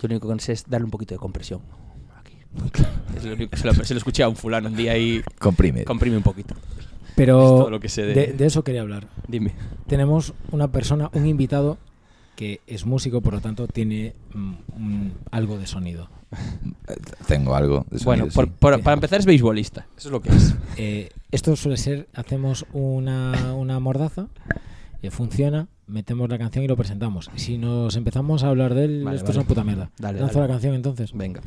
Yo lo único que sé es darle un poquito de compresión. Aquí. Es lo único que se lo, se lo escuché a un fulano un día y Comprime. comprime un poquito. Es Pero todo lo que sé de- de, de eso quería hablar. Dime. Tenemos una persona, un invitado que es músico, por lo tanto tiene mm, algo de sonido. Tengo algo de Bueno, sonido, por- sí. por- para empezar es beisbolista. Eso es lo que es. Eh, esto suele ser, hacemos una, una mordaza, eh, funciona, metemos la canción y lo presentamos. Si nos empezamos a hablar de él, Vale, esto es una puta mierda. Dale, Lanzo dale. la canción entonces. Venga.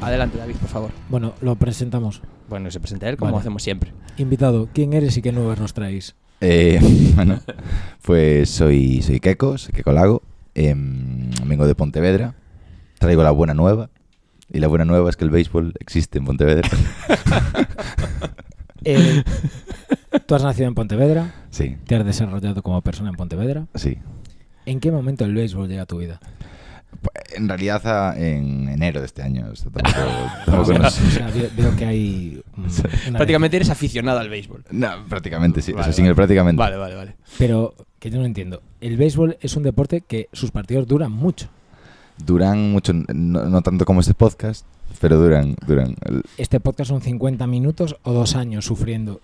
Adelante, David, por favor. Bueno, lo presentamos. Bueno, se presenta él como Vale. hacemos siempre. Invitado, ¿quién eres y qué nuevas nos traéis? Eh, bueno, pues soy, soy Keko, soy Keko Lago. Em, vengo de Pontevedra. Traigo la buena nueva. Y la buena nueva es que el béisbol existe en Pontevedra. Eh, Tú has nacido en Pontevedra, sí, te has desarrollado como persona en Pontevedra. sí. ¿En qué momento el béisbol llega a tu vida? En realidad en enero de este año. o sea, tampoco- tampoco o nos- sea, veo, veo que hay... Prácticamente eres aficionado al béisbol. No, prácticamente sí. o Vale, sea, sin el vale. prácticamente. Vale, vale, vale. Pero que yo no entiendo. El béisbol es un deporte que sus partidos duran mucho. Duran mucho, no, no tanto como este podcast, pero duran, duran. Este podcast son 50 minutos o dos años sufriendo.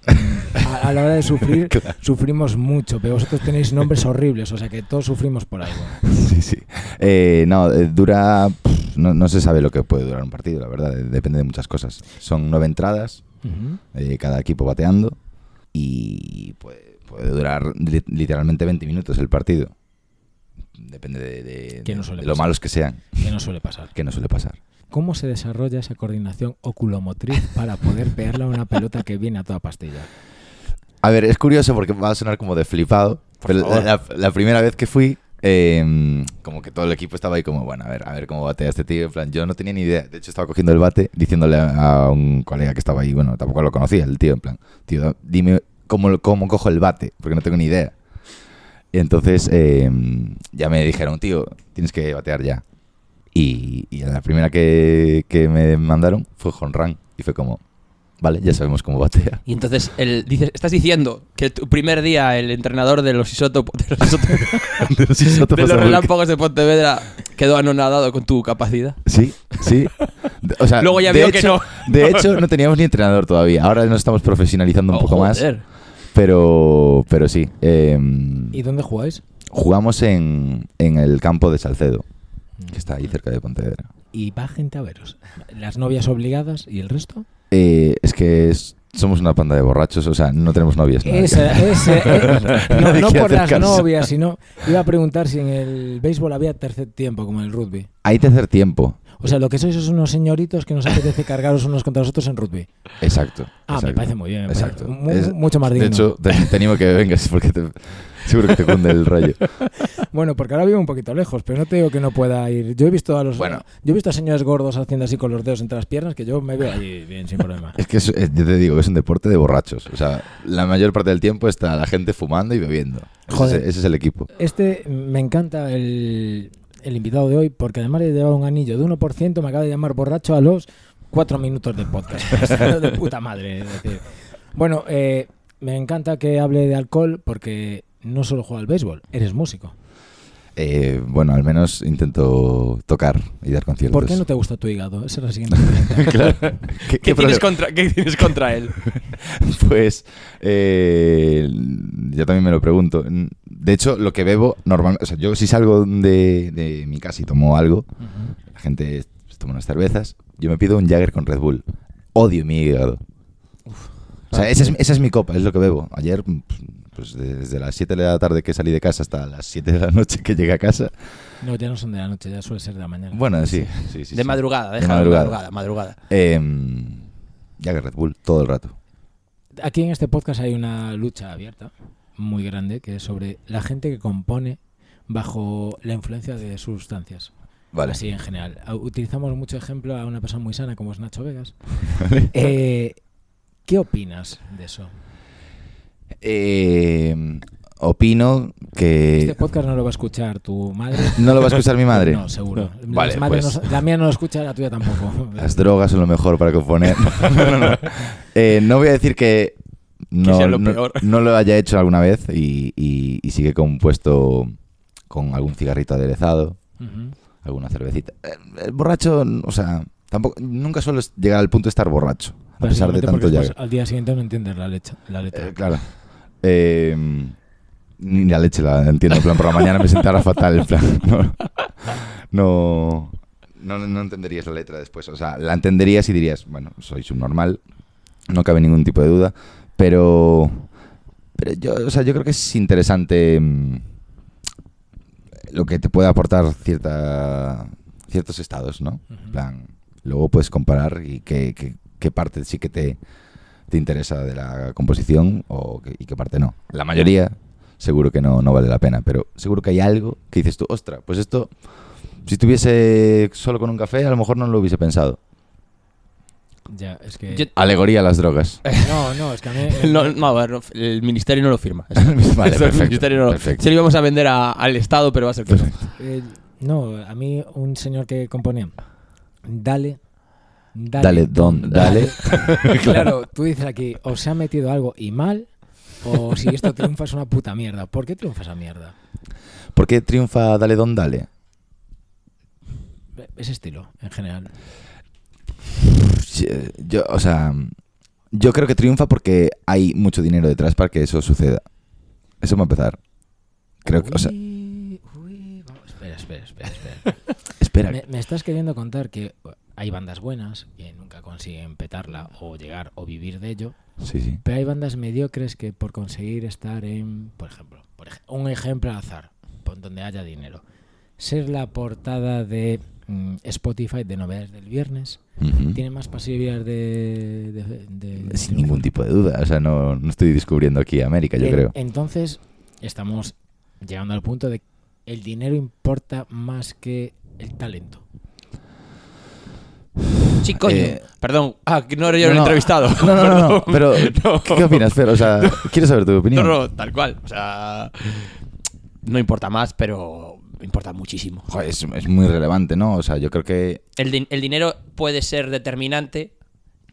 A, a la hora de sufrir, Claro. sufrimos mucho, pero vosotros tenéis nombres horribles, o sea que todos sufrimos por algo. Sí, sí. Eh, no, eh, dura. pff, no, no se sabe lo que puede durar un partido, la verdad. Depende de muchas cosas. Son nueve entradas, eh, cada equipo bateando. Y puede, puede durar li- literalmente 20 minutos el partido. Depende de, de- Que no de suele lo malos que sean, Que no suele pasar. que no suele pasar. ¿Cómo se desarrolla esa coordinación oculomotriz para poder pegarle a una pelota que viene a toda pastilla? A ver, es curioso porque va a sonar como de flipado. Por pero favor. la, la primera vez que fui, eh, como que todo el equipo estaba ahí como, bueno, a ver, a ver cómo batea este tío. En plan, yo no tenía ni idea. De hecho, estaba cogiendo el bate diciéndole a, a un colega que estaba ahí, bueno, tampoco lo conocía, el tío, en plan, tío, dime cómo, cómo cojo el bate, porque no tengo ni idea. Y entonces eh, ya me dijeron, tío, tienes que batear ya. Y, y la primera que, que me mandaron fue Honran. Y fue como, vale, ya sabemos cómo batea. Y entonces el, dices, estás diciendo que tu primer día el entrenador de los isótopos de los, De los isótopos los de Vulcan. relámpagos de Pontevedra quedó anonadado con tu capacidad. Sí, sí. O sea, Luego ya veo que no. De hecho, no teníamos ni entrenador todavía. Ahora nos estamos profesionalizando un Oh, poco más. Pero, pero sí. eh, ¿Y dónde jugáis? jugamos en, en el campo de Salcedo, que está ahí cerca de Pontevedra. Y va gente a veros. Las novias obligadas y el resto. Eh, es que es- somos una panda de borrachos, o sea, no tenemos novias. Ese- eh, no, no por las novias, sino iba a preguntar si en el béisbol había tercer tiempo como en el rugby. Hay tercer tiempo. O sea, lo que sois es unos señoritos que nos apetece cargaros unos contra los otros en rugby. Exacto. Ah, me parece muy bien. parece Exacto. Es- mucho más digno. De hecho, te, te animo a que vengas porque te- seguro que te cunde el rollo. Bueno, porque ahora vivo un poquito lejos, pero no te digo que no pueda ir. Yo he visto a los Bueno. yo he visto a señores gordos haciendo así con los dedos entre las piernas que yo me veo allí bien sin problema. Es que es- es- yo te digo que es un deporte de borrachos. O sea, la mayor parte del tiempo está la gente fumando y bebiendo. Joder. es- ese es el equipo. Este me encanta el, el invitado de hoy porque además de llevar un anillo de 1% me acaba de llamar borracho a los cuatro minutos del podcast. de puta madre. Bueno, eh, me encanta que hable de alcohol porque no solo juega al béisbol, eres músico. Eh, bueno, al menos intento tocar y dar conciertos. ¿Por qué no te gusta tu hígado? Esa es la siguiente pregunta. claro. ¿Qué, ¿Qué, qué tienes contra, ¿Qué tienes contra él? Pues eh, yo también me lo pregunto. De hecho, lo que bebo normalmente, o sea, yo si salgo de, de mi casa y tomo algo, la gente se toma unas cervezas, yo me pido un Jagger con Red Bull. Odio mi hígado. O sea, esa es, esa es mi copa, es lo que bebo. Ayer, pues desde las 7 de la tarde que salí de casa hasta las 7 de la noche que llegué a casa. No, ya no son de la noche, ya suele ser de la mañana. Bueno, sí, sí, sí. de sí. madrugada, De déjalo, madrugada. madrugada. Em, Jagger Red Bull, todo el rato. Aquí en este podcast hay una lucha abierta muy grande que es sobre la gente que compone bajo la influencia de sustancias. Vale. Así en general. Utilizamos mucho ejemplo a una persona muy sana como es Nacho Vegas. Vale. Eh, ¿Qué opinas de eso? Eh, opino que... Este podcast no lo va a escuchar tu madre. ¿No lo va a escuchar mi madre? No, seguro. Vale, pues- no- la mía no lo escucha, la tuya tampoco. Las drogas son lo mejor para componer. no, no, no. Eh, no voy a decir que no, sea lo no- peor. no lo haya hecho alguna vez y, y- y sigue compuesto con algún cigarrito aderezado, alguna cervecita. Eh, El borracho, o sea, tampoco, nunca suelo llegar al punto de estar borracho, a pesar de tanto ya. al día siguiente no entiendes la leche. La letra. Eh, claro. Eh, ni la leche la entiendo. En plan, por la mañana me sentará fatal. En plan, no, no, no, no entenderías la letra después. O sea, la entenderías y dirías, bueno, soy subnormal. No cabe ningún tipo de duda. Pero, pero yo, o sea, yo creo que es interesante mm, lo que te puede aportar cierta, ciertos estados, ¿no? En Ujú. plan, luego puedes comparar y qué, qué- qué parte sí que te, te interesa de la composición o qué- y qué parte no. La mayoría seguro que no, no vale la pena, pero seguro que hay algo que dices tú, ostra, pues esto, si estuviese solo con un café, a lo mejor no lo hubiese pensado. Ya, es que. Yo- Alegoría a las drogas. No, no, es que a mí. No, no, a ver, no, el ministerio no lo firma. Vale, Eso, perfecto, el ministerio no lo- perfecto. Se lo íbamos a vender a- al Estado, pero va a ser que no. Eh, no, a mí un señor que componía. Dale. Dale, Dale, don, dale. claro, tú dices aquí, o se ha metido algo y mal, o si esto triunfa es una puta mierda. ¿Por qué triunfa esa mierda? ¿Por qué triunfa Dale Don Dale? Ese estilo, en general. Yo, o sea, yo creo que triunfa porque hay mucho dinero detrás para que eso suceda. Eso va a empezar. Creo que, o sea, Uy, uy, vamos, espera, espera, espera. espera. espera. Me, me estás queriendo contar que hay bandas buenas que nunca consiguen petarla o llegar o vivir de ello, Sí, sí. pero hay bandas mediocres que por conseguir estar en, por ejemplo, por ej- un ejemplo al azar, por donde haya dinero, ser la portada de mm, Spotify de novedades del viernes, tiene más posibilidades de... de- de- de Sin ningún tipo de duda. O sea, no, no estoy descubriendo aquí América, yo En- creo. Entonces, estamos llegando al punto de que el dinero importa más que el talento. Sí, coño. Eh, Perdón. Ah, que no era yo no, el no. entrevistado. No, no, no, no. Pero, No. ¿qué, qué opinas, Fer? O sea, quiero saber tu No, opinión. no, tal cual. O sea, no importa más, pero importa muchísimo. Joder, es, es muy relevante, ¿no? O sea, yo creo que. El, el dinero puede ser determinante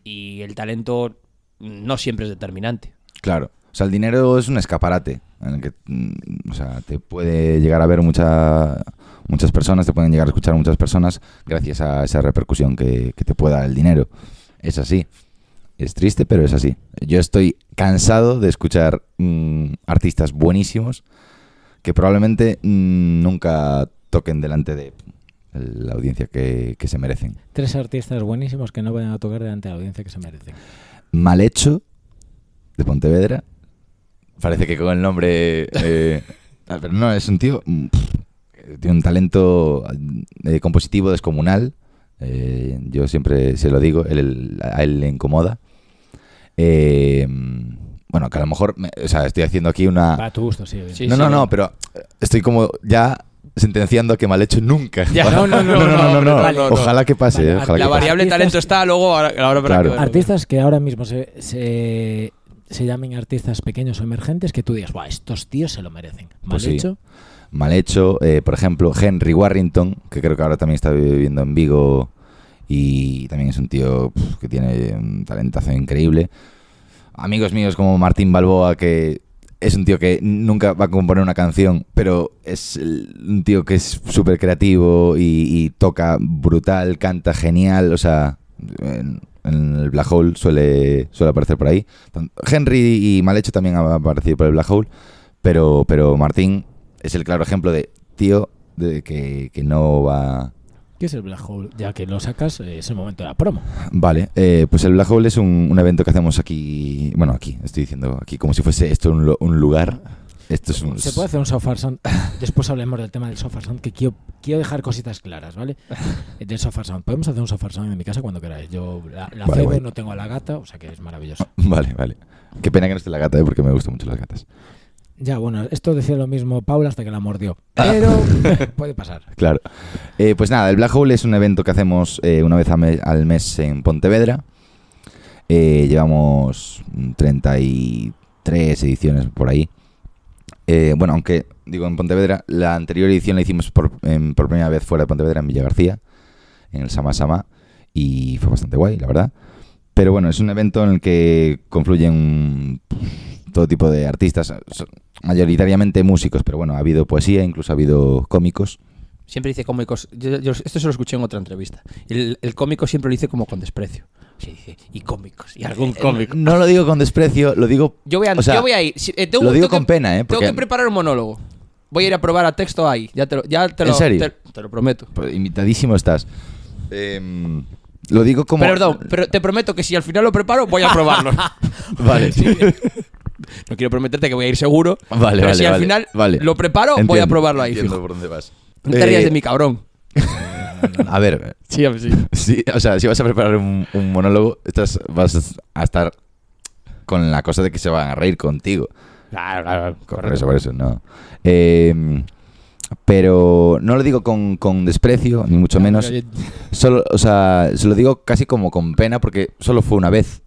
y el talento no siempre es determinante. Claro. O sea, el dinero es un escaparate en el que, mm, o sea, te puede llegar a ver mucha, muchas personas, te pueden llegar a escuchar muchas personas gracias a esa repercusión que, que te pueda dar el dinero. Es así. Es triste, pero es así. Yo estoy cansado de escuchar mm, artistas buenísimos que probablemente mm, nunca toquen delante de la audiencia que, que se merecen. Tres artistas buenísimos que no vayan a tocar delante de la audiencia que se merecen. Mal hecho de Pontevedra. Parece que con el nombre. eh, ah, pero no, es un tío. mm, pff, Tiene un talento eh, compositivo descomunal. eh, yo siempre se lo digo, él- a él le incomoda. Eh, bueno, que a lo mejor. me- o sea, estoy haciendo aquí una. Para tu gusto, sí. Sí, no, no, no, pero estoy como ya sentenciando que mal hecho nunca. Ya, no, no, no, no, no, no, no, vale, no, no. Ojalá que pase. Vale, eh, ojalá La que variable talento está, luego ahora, ahora habrá Claro. que verlo. Artistas que ahora mismo se, se, se llamen artistas pequeños o emergentes que tú digas, Buah, estos tíos se lo merecen. Mal Pues sí. hecho. mal hecho. Eh, por ejemplo, Henry Warrington, que creo que ahora también está viviendo en Vigo y también es un tío que tiene un talentazo increíble. Amigos míos como Martín Balboa, que es un tío que nunca va a componer una canción, pero es un tío que es súper creativo y, y toca brutal, canta genial, o sea... en el Black Hole suele, suele aparecer por ahí. Henry y Malhecho también ha aparecido por el Black Hole, pero, pero Martín es el claro ejemplo de tío de que, que no va... ¿Qué es el Black Hole? Ya que lo sacas, eh, es el momento de la promo. Vale, eh, pues el Black Hole es un, un evento que hacemos aquí, bueno, aquí, estoy diciendo aquí como si fuese esto un, un lugar. Esto es un... Se puede hacer un software sound. Después hablemos del tema del software sound, que quiero, quiero dejar cositas claras, ¿vale? Del software sound. Podemos hacer un software sound en mi casa cuando queráis. Yo la, la Vale, no tengo a la gata, o sea que es maravilloso. Vale, vale. Qué pena que no esté la gata, eh, porque me gustan mucho las gatas. Ya, bueno, esto decía lo mismo Paula hasta que la mordió. Pero puede pasar. Claro. Eh, pues nada, el Black Hole es un evento que hacemos eh, una vez al mes en Pontevedra. Eh, llevamos mm, 33 ediciones por ahí. Eh, bueno, aunque digo en Pontevedra, la anterior edición la hicimos por, por primera vez fuera de Pontevedra, en Villa García, en el Sama Sama, y fue bastante guay, la verdad. Pero bueno, es un evento en el que confluyen todo tipo de artistas, mayoritariamente músicos, pero bueno, ha habido poesía, incluso ha habido cómicos. Siempre dice cómicos. yo- yo- esto se lo escuché en otra entrevista. El, el cómico siempre lo dice como con desprecio. Sí, dice, y cómicos, y algún cómico. No lo digo con desprecio, lo digo... Yo voy a, o sea, yo voy a ir. si- eh, tengo- lo digo tengo con que- pena, ¿eh? Tengo que preparar un monólogo. Voy a ir a probar a texto ahí. Ya te lo, ya te ¿En lo, serio? Te, te lo prometo. pues, invitadísimo estás. Em, lo digo como... Perdón, pero te prometo que si al final lo preparo, voy a probarlo. Vale. no quiero prometerte que voy a ir seguro. Vale, pero vale, si al vale, final vale. lo preparo, voy a probarlo ahí, entiendo fijo. por dónde vas. No te rías Eh, de mi cabrón. A ver, Sí, a ver, sí. sí, o sea, si vas a preparar un, un monólogo, estás, vas a estar con la cosa de que se van a reír contigo. Claro, claro, Por eso, por eso, no. Eh, pero no lo digo con, con desprecio, ni mucho menos. Solo, o sea, se lo digo casi como con pena porque solo fue una vez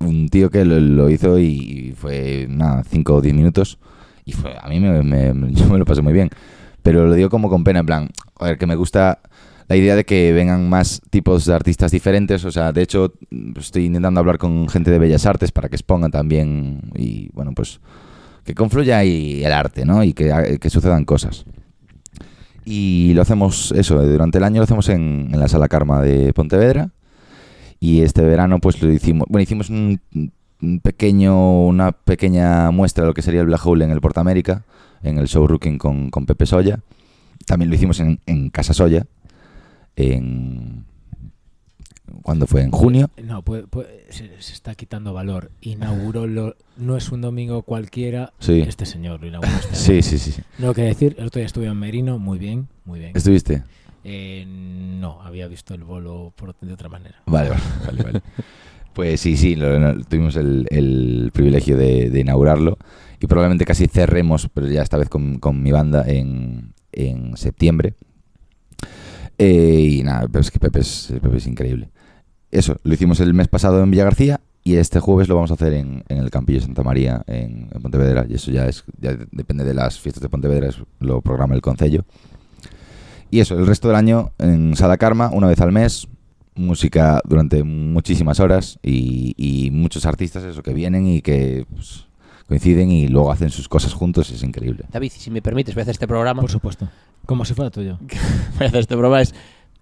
un tío que lo, lo hizo y fue nada, 5 o 10 minutos y fue, a mí me, me- yo me lo pasé muy bien. Pero lo digo como con pena, en plan, a ver, que me gusta la idea de que vengan más tipos de artistas diferentes. O sea, de hecho, estoy intentando hablar con gente de Bellas Artes para que expongan también y, bueno, pues que confluya ahí el arte, ¿no? Y que, que sucedan cosas. Y lo hacemos, eso, durante el año lo hacemos en, la Sala Karma de Pontevedra. Y este verano, pues lo hicimos, bueno, hicimos un, pequeño, una pequeña muestra de lo que sería el Black Hole en el Portamérica, en el show Rooking con, con Pepe Soya. También lo hicimos en, en Casa Soya, en... ¿Cuándo fue? ¿En junio? No, puede- puede- se, se está quitando valor. Inauguró lo, no es un domingo cualquiera. Sí. Este señor lo inauguró. Este Sí, sí, sí. sí. No que decir, el otro día estuve en Merino, muy bien, muy bien. ¿Estuviste? Eh, no, había visto el bolo por, de otra manera. Vale, vale, vale. vale. Pues sí, sí, lo- lo- tuvimos el, el privilegio de, de inaugurarlo y probablemente casi cerremos, pero ya esta vez con, mi banda en, en septiembre. Eh, y nada, es que Pepe es, increíble. Eso, lo hicimos el mes pasado en Villa García y este jueves lo vamos a hacer en, el Campillo Santa María, en, Pontevedra. Y eso ya es depende de las fiestas de Pontevedra, es- lo programa el Concello. Y eso, el resto del año en Sala Karma, una vez al mes, música durante muchísimas horas y, y muchos artistas eso que vienen y que pues, coinciden y luego hacen sus cosas juntos, es increíble. David, si me permites, voy a hacer este programa. Por supuesto. Como si fuera tuyo. voy a hacer este programa. Es,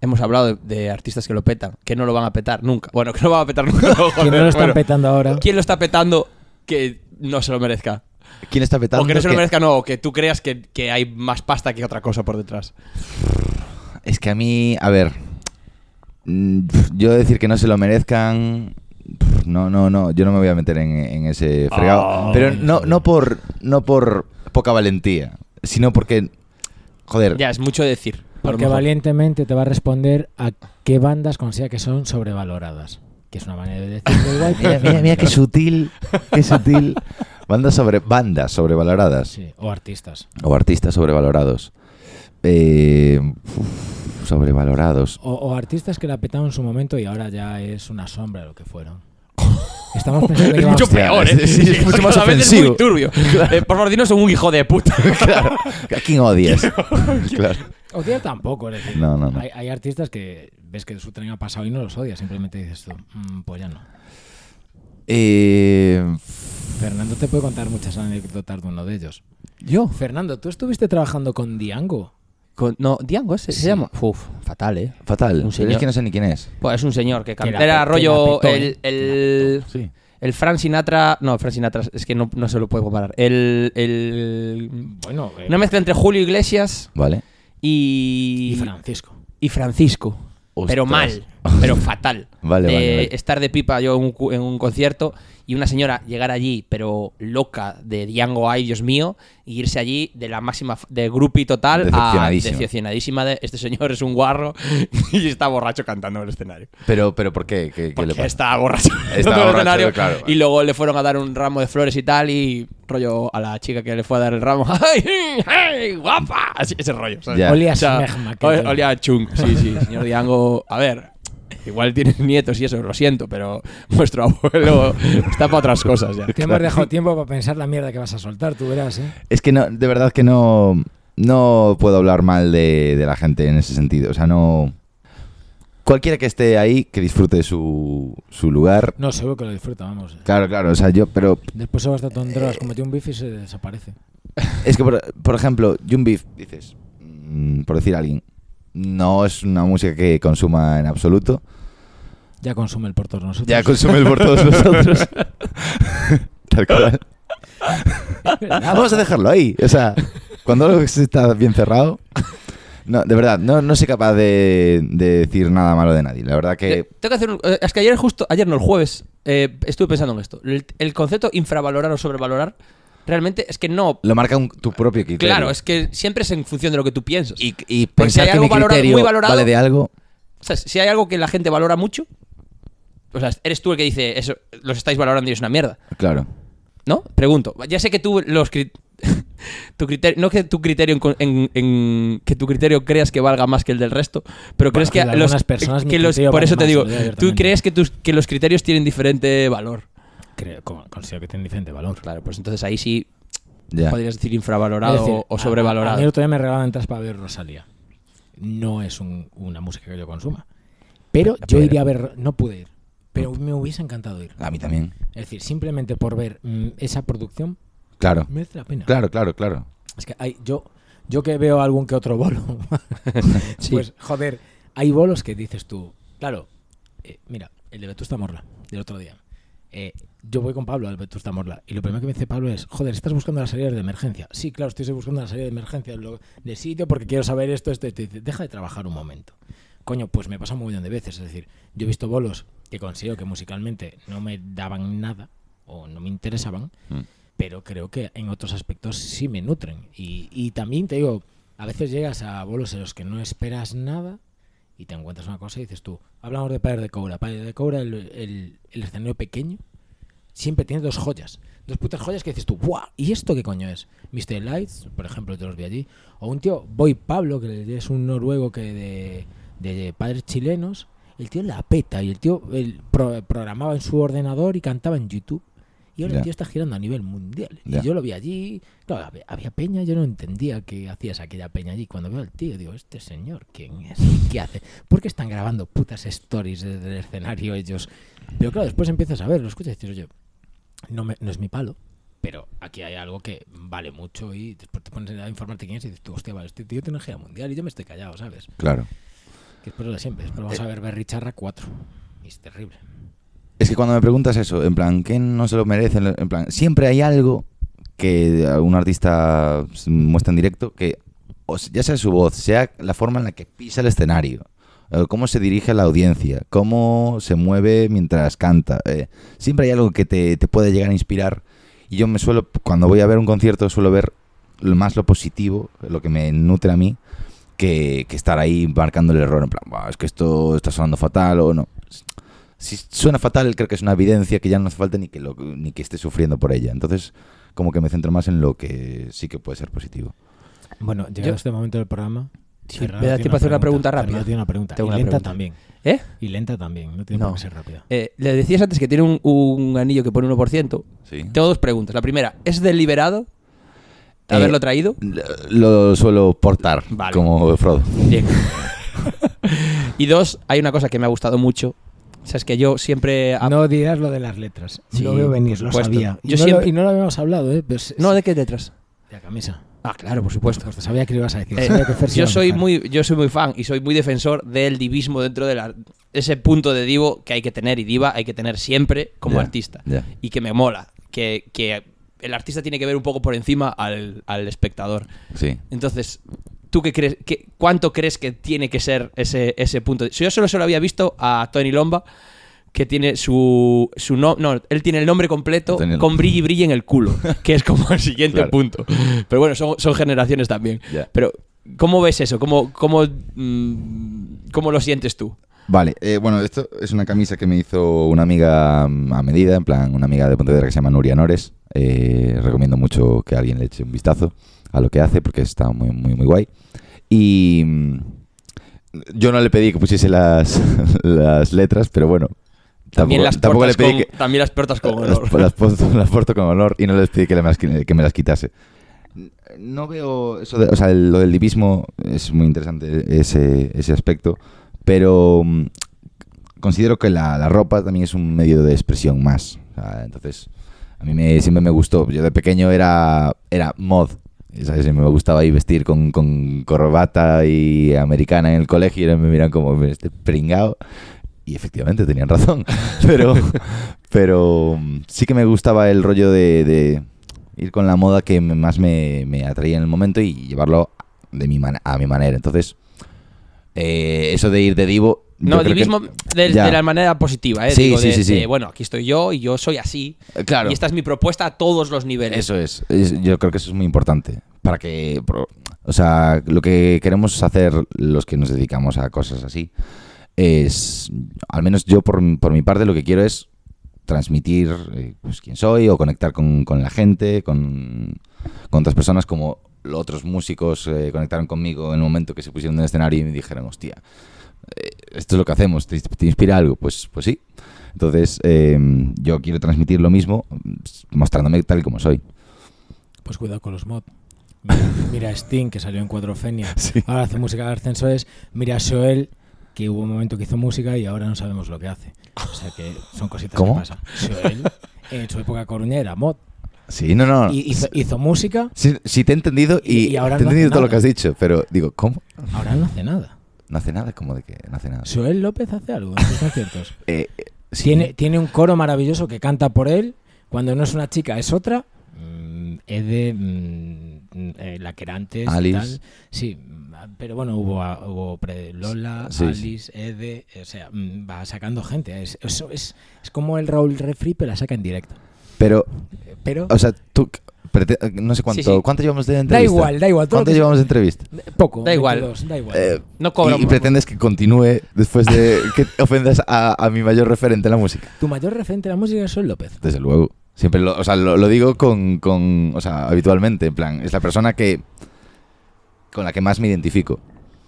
hemos hablado de, de artistas que lo petan, que no lo van a petar nunca. Bueno, que no van a petar nunca. ¿Quién no lo están bueno. petando ahora? ¿Quién lo está petando que no se lo merezca? ¿Quién está petando? O que no se lo Que- merezca, no, o que tú creas que, que hay más pasta que otra cosa por detrás. Es que a mí, a ver, mm, yo decir que no se lo merezcan, no, no, no, yo no me voy a meter en, en ese fregado. Oh. pero no, no por, no por poca valentía, sino porque, joder, Ya, es mucho decir. Porque valientemente te va a responder a qué bandas considera que son sobrevaloradas. Que es una manera de decirlo igual. pero mira, mira, mira qué sutil, qué sutil. Bandas sobre bandas sobrevaloradas Sí, o artistas. o artistas sobrevalorados. Eh, uf, sobrevalorados. O, o artistas que la petaron en su momento y ahora ya es una sombra de lo que fueron. Estamos pensando que Es vamos- mucho peor, ¿eh? sí, sí, es mucho más A veces es muy ofensivo. turbio. Eh, por favor, dinos un hijo de puta. claro. ¿A quién odias? claro. Odiar tampoco, es decir, No, no, no. Hay, hay artistas que ves que su tren ha pasado y no los odias, simplemente dices tú, "Mm, pues ya no. Eh, Fernando te puede contar muchas anécdotas de uno de ellos. ¿Yo? Fernando, ¿tú estuviste trabajando con Diango? No, Diango ese se Sí. llama. Uf, fatal, ¿eh? fatal. Un señor. es que no sé ni quién es. Pues es un señor que, canta. Era rollo petó, el, ¿eh? el, Sí. el Frank Sinatra. No, Frank Sinatra es que no, no se lo puedo comparar. El, el- Bueno, eh, una mezcla entre Julio Iglesias Vale. y, y Francisco. y Francisco. Pero mal, pero fatal. Vale, De vale, vale. estar de pipa yo en un, cu- en un concierto y una señora llegar allí, pero loca de Diango, ay Dios mío, y irse allí de la máxima, de grupi total a Decepcionadísima. decepcionadísima de este señor es un guarro y está borracho cantando en el escenario. Pero, pero ¿por qué? ¿Qué, qué Porque le pasa? estaba borracho Estaba en el borracho, escenario claro. y luego le fueron a dar un ramo de flores y tal y rollo a la chica que le fue a dar el ramo ¡ay, ay guapa! Así, ese rollo ¿sabes? Ya. Olía O sea, olía a chung, sí, sí, señor Diango. A ver, Igual tienes nietos y eso, lo siento, pero vuestro abuelo está para otras cosas ya. Te hemos dejado tiempo para pensar la mierda que vas a soltar, tú verás, ¿eh? Es que no, de verdad que no, no puedo hablar mal de, de la gente en ese sentido. O sea, no. Cualquiera que esté ahí, que disfrute su, su lugar. No, seguro que lo disfruta, vamos. Claro, claro, o sea, yo, pero Después se va a estar en drogas, cometió un bife y se desaparece. es que, por, por ejemplo, Jun Beef, dices, mm, por decir a alguien, no es una música que consuma en absoluto. Ya consume el por todos nosotros. Ya consume el por todos nosotros. Tal cual. Vamos a dejarlo ahí. O sea, cuando algo está bien cerrado. No, de verdad, no, no soy capaz de, de decir nada malo de nadie. La verdad que. Tengo que hacer un- eh, Es que ayer justo, ayer no, el jueves, eh, estuve pensando en esto. El, el concepto infravalorar o sobrevalorar, realmente es que no... Lo marca un- tu propio criterio. Claro, es que siempre es en función de lo que tú piensas. Y, y Porque si pensar hay que algo mi valorado- criterio muy valorado- vale de algo. O sea, si hay algo que la gente valora mucho, o sea, eres tú el que dice, eso, los estáis valorando y es una mierda. Claro. ¿No? Pregunto. Ya sé que tú los cri- tu criterio, no que tu criterio en, en- en- que tu criterio creas que valga más que el del resto, pero Bueno, crees que los, personas que los- por eso te digo, tú crees que tus que los criterios tienen diferente valor. Creo, co- considero que tiene diferente valor. Claro, pues entonces ahí sí podrías decir infravalorado decir, o- a- sobrevalorado. A, mí el otro día me regalaban entradas para ver Rosalía. No es un- una música que yo consuma. Pero yo iría a ver. No pude ir. Pero me hubiese encantado ir. A mí también. Es decir, simplemente por ver mm, esa producción Claro. merece la pena. Claro, claro, claro. Es que hay, yo, yo que veo algún que otro bolo, Sí. pues joder, hay bolos que dices tú. Claro, eh, mira, el de Vetusta Morla, del otro día. Eh, yo voy con Pablo al Vetusta Morla y lo primero que me dice Pablo es, joder, ¿estás buscando las salidas de emergencia? Sí, claro, estoy buscando la salida de emergencia de sitio porque quiero saber esto, esto, esto. Dice, deja de trabajar un momento. Coño, pues me pasa un millón de veces. Es decir, yo he visto bolos que considero que musicalmente no me daban nada o no me interesaban, Mm. pero creo que en otros aspectos sí me nutren. Y, y también te digo, a veces llegas a bolos en los que no esperas nada y te encuentras una cosa y dices tú, hablamos de Padre de Cobra. Padre de Cobra, el, escenario pequeño, siempre tiene dos joyas. Dos putas joyas que dices tú, ¡buah! ¿Y esto qué coño es? Mr. Lights, por ejemplo, yo los vi allí. O un tío, Boy Pablo, que es un noruego que de, padres chilenos. El tío la peta y el tío pro- programaba en su ordenador y cantaba en YouTube. Y ahora el tío está girando a nivel mundial. Y yo lo vi allí. Claro, había, había peña, yo no entendía qué hacías aquella peña allí. Cuando veo al tío, digo, ¿este señor quién es? ¿Y ¿Qué hace? ¿Por qué están grabando putas stories desde el escenario ellos? Pero claro, después empiezas a ver, lo escuchas y dices, oye, no, me- no es mi palo, pero aquí hay algo que vale mucho y después te pones a informarte quién es y dices tú, hostia, vale, este tío tiene una gira mundial y yo me estoy callado, ¿sabes? Claro. Que espero de siempre. Después Eh. vamos a ver Berry Charra 4. Y es terrible. Es que cuando me preguntas eso, en plan, ¿qué no se lo merecen? En plan, siempre hay algo que un artista muestra en directo que, ya sea su voz, sea la forma en la que pisa el escenario, eh, cómo se dirige a la audiencia, cómo se mueve mientras canta. eh, siempre hay algo que te, puede llegar a inspirar. Y yo me suelo, cuando voy a ver un concierto, suelo ver más lo positivo, lo que me nutre a mí, que, que estar ahí marcando el error. En plan, "Buah, es que esto está sonando fatal o no. Si suena fatal, creo que es una evidencia que ya no hace falta ni que, lo, ni que esté sufriendo por ella. Entonces, como que me centro más en lo que sí que puede ser positivo. Bueno, llegado Yo- este momento del programa. Sí, me da tiempo a hacer una pregunta rápida. tiene una pregunta. Tengo y una lenta pregunta. también. ¿Eh? Y lenta también. No tiene No. por qué ser rápida. Eh, le decías antes que tiene un, un anillo que pone 1%. Sí. Tengo dos preguntas. La primera, ¿es deliberado haberlo traído? Lo suelo portar Vale. como Frodo. Bien. y dos, hay una cosa que me ha gustado mucho. O sea, es que yo siempre... No dirás lo de las letras. Sí, lo veo venir, lo sabía. Y, Yo no siempre- lo, y no lo habíamos hablado, ¿eh? Pues, No, ¿de qué letras? de la camisa. Ah, claro, por supuesto. Pues sabía que lo ibas a decir. Eh, yo soy muy yo soy muy fan y soy muy defensor del divismo dentro de la, ese punto de divo que hay que tener y diva hay que tener siempre como artista y que me mola que, que el artista tiene que ver un poco por encima al, al espectador Sí. entonces tú qué crees qué, cuánto crees que tiene que ser ese ese punto yo solo se lo había visto a Tony Lomba que tiene su, su no, no, él tiene el nombre completo con brilli brilli en el culo, que es como el siguiente Claro. punto. Pero bueno, son, son generaciones también. Pero, ¿cómo ves eso? ¿Cómo, cómo, mm, cómo lo sientes tú? Vale, eh, bueno, esto es una camisa que me hizo una amiga mm, a medida, en plan, una amiga de Pontevedra que se llama Nuria Nores. Eh, recomiendo mucho que alguien le eche un vistazo a lo que hace porque está muy, muy, muy guay. Y mm, Yo no le pedí que pusiese las, las letras, pero bueno. También tampoco, las tampoco le pedí con, también las portas con las, honor. las porto, las porto con honor y no les pedí que, le- las, que me las quitase. No veo eso de, o sea, lo del divismo es muy interesante ese, ese aspecto, pero mm, considero que la, la ropa también es un medio de expresión más. O sea, entonces, a mí me, siempre me gustó. Yo de pequeño era, era mod. ¿Sabes? Me gustaba ahí vestir con, corbata y americana en el colegio y me miran como este pringao. Y efectivamente tenían razón. Pero, pero sí que me gustaba el rollo de, ir con la moda que más me, me atraía en el momento y llevarlo de mi man- a mi manera. Entonces, eh, eso de ir de divo. No, que- divismo de, de la manera positiva, ¿eh? Sí, Digo, sí, de- sí, sí. de, bueno, aquí estoy yo y yo soy así. Eh, Claro. Y esta es mi propuesta a todos los niveles. Eso es. Es- Yo creo que eso es muy importante. Para que. O sea, lo que queremos hacer los que nos dedicamos a cosas así es. Al menos yo, por, mi- por mi parte, lo que quiero es transmitir eh, pues, quién soy o conectar con, con la gente, con, con otras personas como otros músicos eh, conectaron conmigo en el momento que se pusieron en el escenario y me dijeron, hostia, eh, esto es lo que hacemos, ¿te, te inspira algo? Pues, pues sí. Entonces, eh, yo quiero transmitir lo mismo mostrándome tal y como soy. Pues cuidado con los mod. Mira, mira a Sting, que salió en Cuadrofenia. Sí. Ahora hace música de ascensores. Mira a Joel, que hubo un momento que hizo música y ahora no sabemos lo que hace. O sea que son cositas ¿Cómo? que pasan. Joel, en su época coruñera, mod. Sí, no, no. Y hizo, hizo música, Sí, sí te he entendido y, Y- ahora te he no hace entendido todo lo nada. que has dicho, pero digo, ¿cómo? ahora no hace nada. No hace nada, como de que no hace nada. Joel López hace algo en sus conciertos. Eh, sí. Tiene, tiene un coro maravilloso que canta por él. Cuando no es una chica, es otra. Mm, Ede, mm, eh, la que era antes. y Alice. tal. Sí, mm, pero bueno, hubo, hubo Lola, Sí. Alice, Ede. O sea, mm, va sacando gente. Es, eso es, es como el Raúl Refri, pero la saca en directo. Pero, Pero o sea, tú, no sé cuánto, Sí, sí. ¿cuánto llevamos de da entrevista? igual, da igual. todo lo ¿Cuánto llevamos de entrevista? Poco. Da igual. 22, da igual. Eh, No cobra y, pretendes que continúe después de que ofendas a, a mi mayor referente en la música. tu mayor referente a la música es Joel López. Desde luego. Siempre lo, o sea, lo, lo digo con, con, o sea, habitualmente, en plan, es la persona que con la que más me identifico.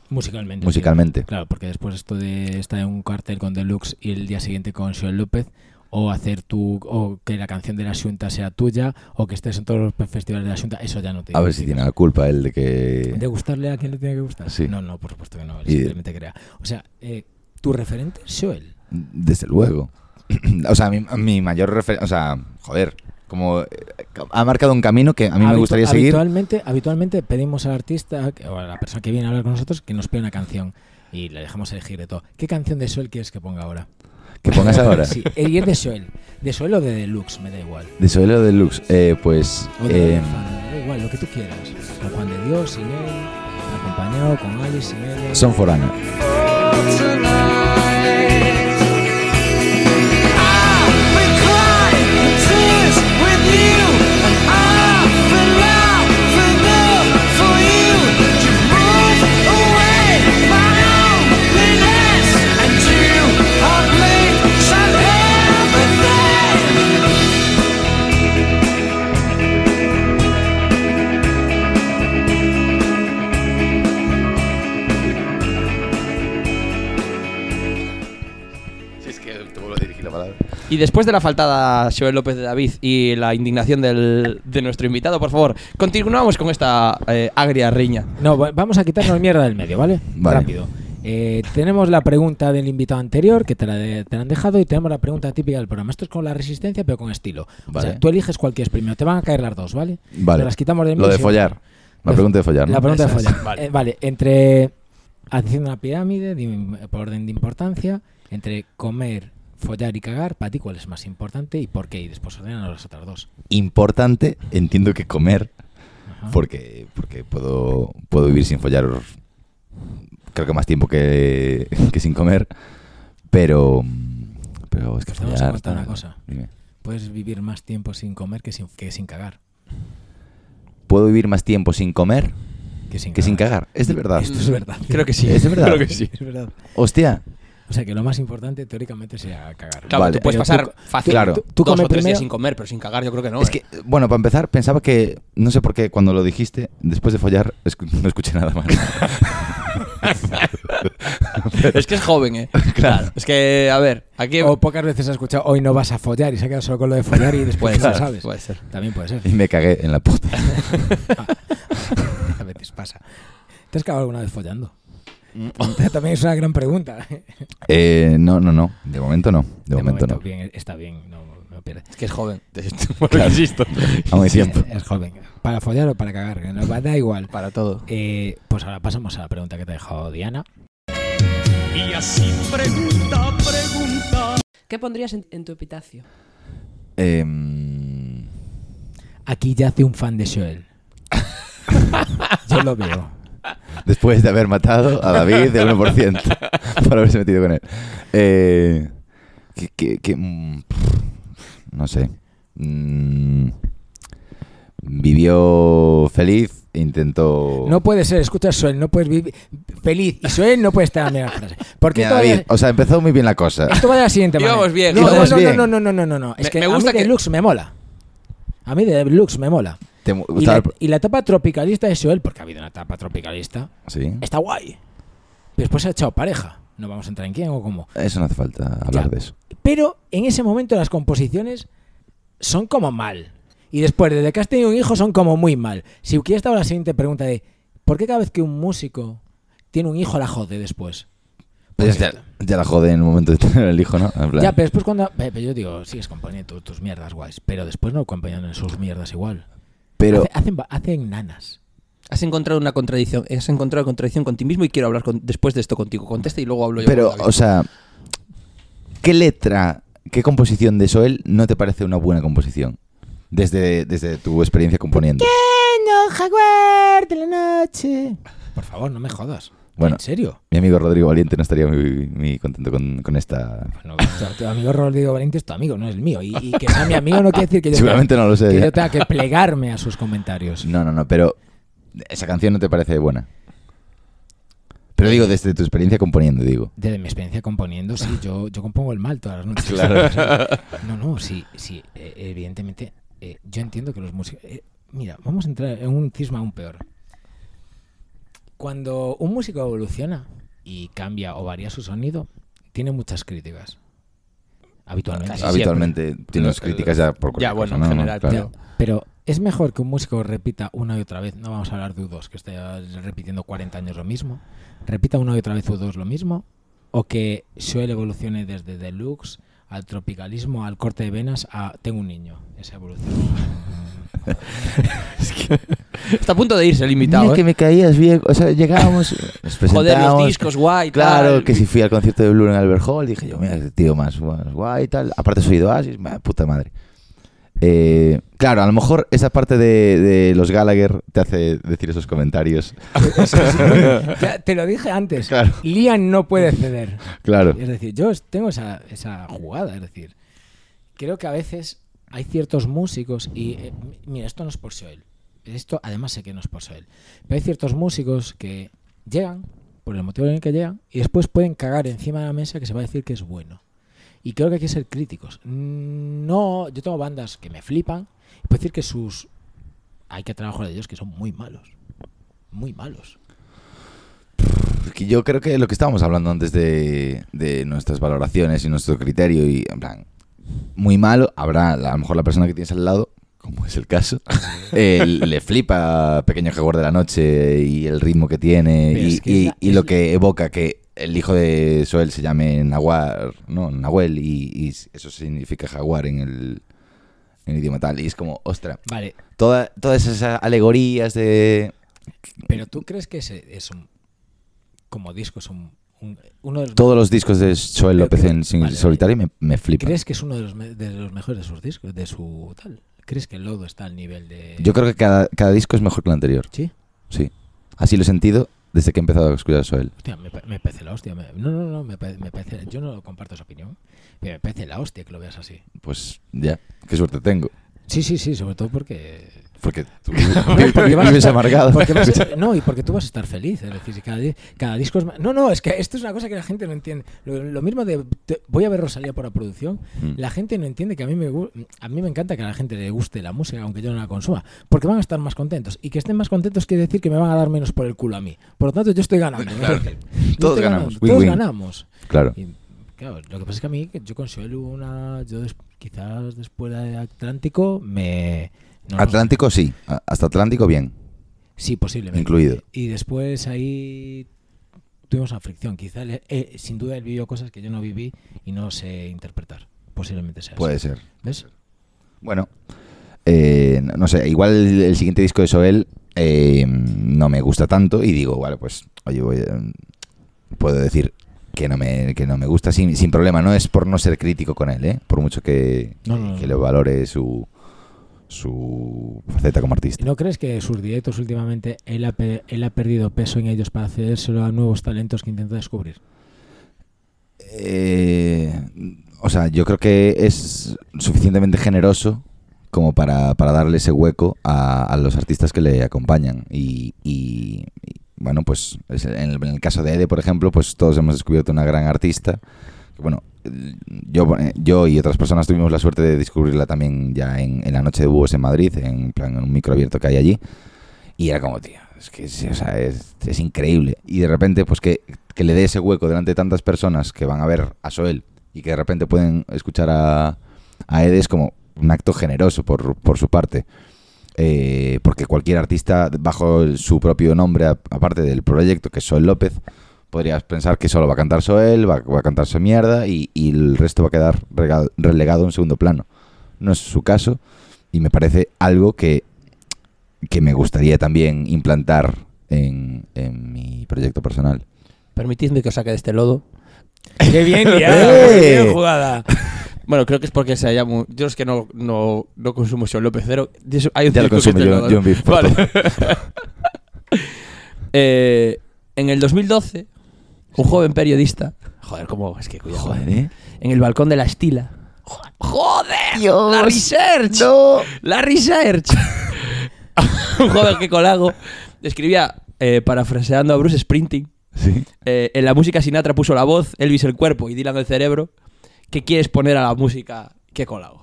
Musicalmente. Musicalmente. sí. Claro, porque después esto de estar en un cartel con Deluxe y el día siguiente con Joel López, o hacer tu, o que la canción de la Junta sea tuya, o que estés en todos los festivales de la Junta, eso ya no te A ver si tiene la culpa él de que... ¿De gustarle a quien le tiene que gustar? Sí. No, no, por supuesto que no, él Y- simplemente crea. O sea, eh, tu referente es Joel. Desde luego. o sea, mi, mi mayor referencia. O sea, joder. Como eh, ha marcado un camino que a mí me gustaría seguir. Habitualmente, habitualmente pedimos al artista o a la persona que viene a hablar con nosotros que nos pida una canción y le dejamos elegir de todo. ¿Qué canción de Joel quieres que ponga ahora? Que pongas ahora. sí, y es de Joel. De Joel o de Deluxe, me da igual. De Suelo Deluxe. Eh, pues. O de eh, Fan, me da igual, lo que tú quieras. Con Juan de Dios, sin él, acompañado, con Alice, sin él. son Forana. Y después de la faltada Joel López de David y la indignación del- de nuestro invitado, por favor, continuamos con esta eh, agria riña. No, va- vamos a quitarnos mierda del medio, ¿vale? Vale. Rápido. Eh, tenemos la pregunta del invitado anterior, que te la, de- te la han dejado, y tenemos la pregunta típica del programa. Esto es con la resistencia, pero con estilo. O Vale. sea, tú eliges cuál quieres primero. Te van a caer las dos, ¿vale? Vale. Te las quitamos del Lo medio. de follar. La pregunta de follar, ¿no? La pregunta de follar. Vale. Eh, vale, entre haciendo una pirámide de- por orden de importancia, entre comer, follar y cagar, para ti cuál es más importante y por qué. Y después ordenan las otras dos. Importante, entiendo que comer, Ajá. porque, porque puedo, puedo vivir sin follar, creo que más tiempo que, que sin comer, pero, pero es que te vamos a follar... contar una cosa. Dime. Puedes vivir más tiempo sin comer que sin, que sin cagar. ¿Puedo vivir más tiempo sin comer Que sin que sin cagar? Es de verdad. Esto es verdad. Creo que sí. ¿Es de verdad? Creo que sí. Es verdad. Hostia, O sea que lo más importante teóricamente sea cagar. Claro, Vale. tú puedes pasar tú- fácil Claro. tú- tú dos o tres días primero- sin comer, pero sin cagar yo creo que no. es ¿eh? que, bueno, para empezar, pensaba que, no sé por qué, cuando lo dijiste, después de follar, no escuché nada más. es que es joven, ¿eh? Claro. Es que, a ver, aquí... O pocas veces ha escuchado, hoy no vas a follar y se ha quedado solo con lo de follar y después Puede no lo ser, sabes. puede ser. También puede ser. Y me cagué en la puta. a veces pasa. ¿Te has cagado alguna vez follando? También es una gran pregunta. Eh, no, no, no. De momento no. De, momento, no. bien, está bien, no, no pierde. Es que es joven. Que insisto. Tiempo. Es joven. ¿Para follar o para cagar? Nos va- da igual. Para todo. Eh, pues ahora pasamos a la pregunta que te ha dejado Diana. Y así pregunta, pregunta. ¿Qué pondrías en, en tu epitafio? Em, Aquí yace un fan de Joel. Yo lo veo. Después de haber matado a David del 1% por haberse metido con él. Eh, que, que- que, mm, no sé. Mm, vivió feliz, intentó... No puede ser, escucha Joel, no puedes vivir feliz. Y Joel no puede estar en la misma frase. Porque Mira, va David, o sea, empezó muy bien la cosa. esto va de la siguiente manera. Íbamos bien, No, no, íbamos no, bien. no, no, no, no, no, no. Es Me- que me a gusta mí que- Deluxe me mola. A mí Deluxe me mola. ¿Te Y la, y la etapa tropicalista de Joel, porque ha habido una etapa tropicalista, Sí. está guay. Después se ha echado pareja. No vamos a entrar en quién o cómo. Eso no hace falta hablar de eso. Pero en ese momento las composiciones son como mal. Y después, desde que has tenido un hijo, son como muy mal. Si hubiera estado la siguiente pregunta de ¿por qué cada vez que un músico tiene un hijo la jode después? Pues ya, ya la jode en el momento de tener el hijo, ¿no? Ya, pero después cuando... pero yo digo, sigues componiendo tu- tus mierdas guays, pero después no acompañan en sus mierdas igual. Pero Hace- hacen, ba- hacen nanas. Has encontrado una contradicción. Has encontrado contradicción con ti mismo y quiero hablar con- después de esto contigo. Contesta y luego hablo yo. Pero, con David. o sea, ¿qué letra, qué composición de Soel no te parece una buena composición? Desde, desde tu experiencia componiendo. Pequeño jaguar de la noche. Por favor, no me jodas. Bueno. ¿En serio? Mi amigo Rodrigo Valiente no estaría muy, muy contento con, con esta... Bueno, tu, tu amigo Rodrigo Valiente es tu amigo, no es el mío. Y, y que sea mi amigo no quiere decir que yo, Seguramente no lo sé. tenga, que yo tenga que plegarme a sus comentarios. No, no, no, pero esa canción no te parece buena. Pero digo, desde tu experiencia componiendo, digo. Desde mi experiencia componiendo, sí, yo, yo compongo el mal todas las noches. Claro. No, no, sí, sí, eh, evidentemente. eh, yo entiendo que los músicos. eh, mira, vamos a entrar en un cisma aún peor. Cuando un músico evoluciona y cambia o varía su sonido, tiene muchas críticas. Habitualmente. Casi Habitualmente tienes El- críticas ya por Ya, cualquier bueno, cosa, en ¿no? general, Claro. pero- Pero es mejor que un músico repita una y otra vez, no vamos a hablar de U2, que esté repitiendo 40 años lo mismo, repita una y otra vez U2 lo mismo, o que Joel evolucione desde deluxe al tropicalismo, al corte de venas, a tengo un niño, esa evolución. Está a punto de irse el invitado. Mira ¿eh? que me caías bien, o sea, llegábamos, nos Joder, los discos, guay. Claro, tal. que si fui al concierto de Blue en Albert Hall, dije yo, mira, este tío más, más guay y tal. Aparte soy de Oasis, puta madre. Eh, claro, a lo mejor esa parte de, de los Gallagher te hace decir esos comentarios. Ya, te lo dije antes, Claro. Liam no puede ceder. Claro. Es decir, yo es- tengo esa, esa jugada, es decir, creo que a veces hay ciertos músicos, y eh, mi- mira, esto no es por Joel, esto además sé que no es por Joel, pero hay ciertos músicos que llegan, por el motivo en el que llegan, y después pueden cagar encima de la mesa que se va a decir que es bueno. Y creo que hay que ser críticos. Mm, No, yo tengo bandas que me flipan, y puedo decir que sus... Hay que trabajar de ellos que son muy malos. Muy malos. Yo creo que lo que estábamos hablando antes de, de nuestras valoraciones y nuestro criterio, y en plan, muy malo, habrá a lo mejor la persona que tienes al lado, como es el caso, eh, le flipa Pequeño Jaguar de la Noche y el ritmo que tiene y, es que y- es la- y es lo que evoca que el hijo de Soel se llame Nahuar, no, Nahuel, y, y eso significa jaguar en el, en el idioma tal. Y es como, ostra, Vale, toda, todas esas alegorías de... Pero tú crees que ese es un. Como disco es un. Un- uno de los Todos los discos de Joel López en vale, solitario me, me flipan. ¿Crees que es uno de los, de los mejores de sus discos? De su tal. ¿Crees que el lodo está al nivel de. Yo creo que cada, cada disco es mejor que el anterior. Sí. Sí. Así lo he sentido desde que he empezado a escuchar a Soel. Hostia, me, me parece la hostia. me- no, no, no, me, me parece. Yo no comparto esa opinión. Pero me parece la hostia que lo veas así. Pues ya, qué suerte tengo. Sí, sí, sí, sobre todo porque. Porque tú porque vas vives amargado. porque vas a- no, y porque tú vas a estar feliz. Es decir, cada, cada disco es más- No, no, es que esto es una cosa que la gente no entiende. Lo, lo mismo de. te- voy a ver Rosalía por la producción. Mm. La gente no entiende que a mí, me, a mí me encanta que a la gente le guste la música, aunque yo no la consuma. Porque van a estar más contentos. Y que estén más contentos quiere decir que me van a dar menos por el culo a mí. Por lo tanto, yo estoy ganando. Todos estoy ganamos, ganando, Todos ganamos. Claro. Y, claro, lo que pasa es que a mí, yo con una. Yo des- quizás después de Atlántico me. No, no, Atlántico sí. Hasta Atlántico bien. Sí, posiblemente. Incluido. Y después ahí tuvimos una fricción. Quizá, él, eh, sin duda, él vivió cosas que yo no viví y no sé interpretar. Posiblemente sea Puede así. ser. ¿Ves? Bueno, eh, no sé, igual el, el siguiente disco de Soel eh, no me gusta tanto y digo, vale, pues, oye, voy puedo decir que no me, que no me gusta sin, sin problema. No es por no ser crítico con él, ¿eh? por mucho que, No, no, que le valore su, su faceta como artista. ¿No crees que sus directos últimamente él ha, pe- él ha perdido peso en ellos para cedérselo a nuevos talentos que intenta descubrir? Eh, o sea, yo creo que es suficientemente generoso como para, para darle ese hueco a, a los artistas que le acompañan. Y, y- y, bueno, pues es- en el, en el caso de Ede, por ejemplo, pues todos hemos descubierto una gran artista. Bueno, yo, eh, yo y otras personas tuvimos la suerte de descubrirla también ya en, la noche de búhos en Madrid, en un micro abierto que hay allí. Y era como, tío, es que es, increíble. Y de repente, pues que, que le dé ese hueco delante de tantas personas que van a ver a Soel y que de repente pueden escuchar a, a Ede es como un acto generoso por, por su parte. Eh, porque cualquier artista bajo su propio nombre, aparte del proyecto que es Soel López, podrías pensar que solo va a cantar Soel, va, va a cantar su mierda y, y el resto va a quedar relegado en segundo plano. No es su caso y me parece algo que, que me gustaría también implantar en, en mi proyecto personal. Permitidme que os saque de este lodo. ¡Qué bien, ¡Eh! bien jugada! Bueno, creo que es porque se llama. Yo es que no, no, no consumo Sean López Cero. Hay un Ya lo que consumo yo, en Vale. Eh, en el 2012, un joven periodista. Joder, cómo. Es que cuidado. Joder, ¿eh? En el balcón de la Estila. ¡Joder! ¡La research! ¡La research! un joven que colago escribía, eh, parafraseando a Bruce Sprinting, Sí. eh, en la música Sinatra puso la voz, Elvis el cuerpo y Dylan el cerebro. ¿Qué quieres poner a la música? ¿Qué colago?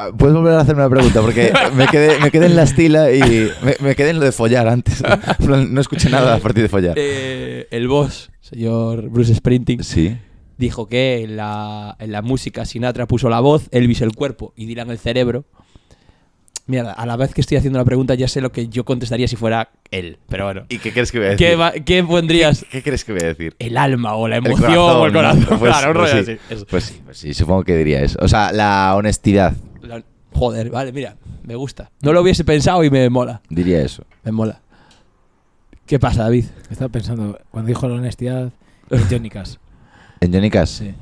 Ah, Puedes volver a hacerme una pregunta porque me quedé, me quedé en la estila y me, me quedé en lo de follar antes. No escuché nada a partir de follar. Eh, el boss, señor Bruce Sprinting, Sí. dijo que en la, en la música Sinatra puso la voz, Elvis el cuerpo y Dylan el cerebro. Mierda, a la vez que estoy haciendo la pregunta ya sé lo que yo contestaría si fuera él. Pero bueno. ¿Y qué crees que voy a decir? ¿Qué, va- qué pondrías? ¿Qué crees que voy a decir? El alma o la El emoción o el corazón. Pues- claro, un pues rollo sí. así. Pues sí, pues sí, supongo que diría eso. O sea, la honestidad, Joder, vale, mira, me gusta. No lo hubiese pensado y me mola. diría eso. Me mola. ¿Qué pasa, David? Estaba pensando, cuando dijo la honestidad, en Johnny Cash. ¿En Johnny Cash? Sí.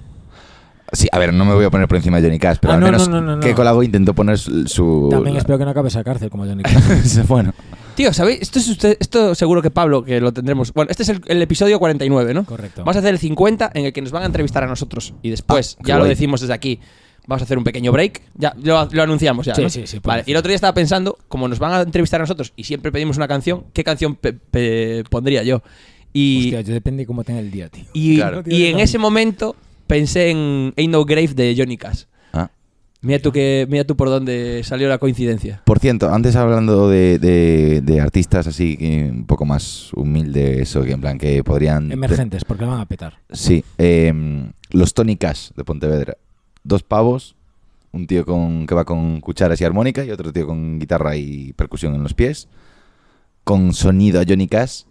Sí, a ver, no me voy a poner por encima de Johnny Cash, pero Ah, al no, menos no, no, no, que no. Colago intentó poner su... También la- espero que no acabes a cárcel como Johnny Cash. bueno, Tío, ¿sabéis? Esto, es usted, esto seguro que Pablo, que lo tendremos. Bueno, este es el, el episodio 49, ¿no? Correcto. Vamos a hacer el 50 en el que nos van a entrevistar a nosotros. Y después, Ah, ya lo guay. decimos desde aquí, vamos a hacer un pequeño break. Ya lo, lo anunciamos ya. Sí, ¿no? sí, sí, Vale, y el otro día estaba pensando, como nos van a entrevistar a nosotros y siempre pedimos una canción, ¿qué canción pe- pe- pondría yo? Y, Hostia, yo depende de cómo tenga el día, tío. y, Claro. y en ese momento pensé en Ain't No Grave de Johnny Cash. ah. Mira tú, que, mira tú por dónde salió la coincidencia. Por cierto, antes hablando de, de- de artistas así un poco más humildes o que en plan que podrían... Emergentes, porque van a petar. Sí, em, los Tony Cash de Pontevedra. Dos pavos, un tío con, que va con cucharas y armónica y otro tío con guitarra y percusión en los pies, con sonido a Johnny Cash,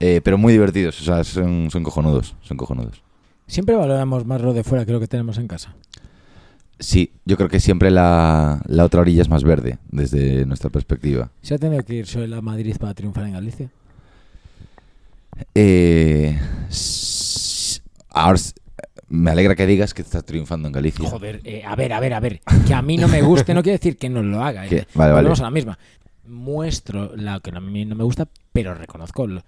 eh, pero muy divertidos, o sea, son, son cojonudos, son cojonudos. Siempre valoramos más lo de fuera que lo que tenemos en casa. Sí, yo creo que siempre la, la otra orilla es más verde, desde nuestra perspectiva. ¿Se ha tenido que ir Soel a Madrid para triunfar en Galicia? Eh, ahora me alegra que digas que estás triunfando en Galicia. Joder, eh, a ver, a ver, a ver. Que a mí no me guste no quiere decir que no lo haga. Eh. vale, vale. Volvemos a la misma. Muestro lo que a mí no me gusta, pero reconozco lo,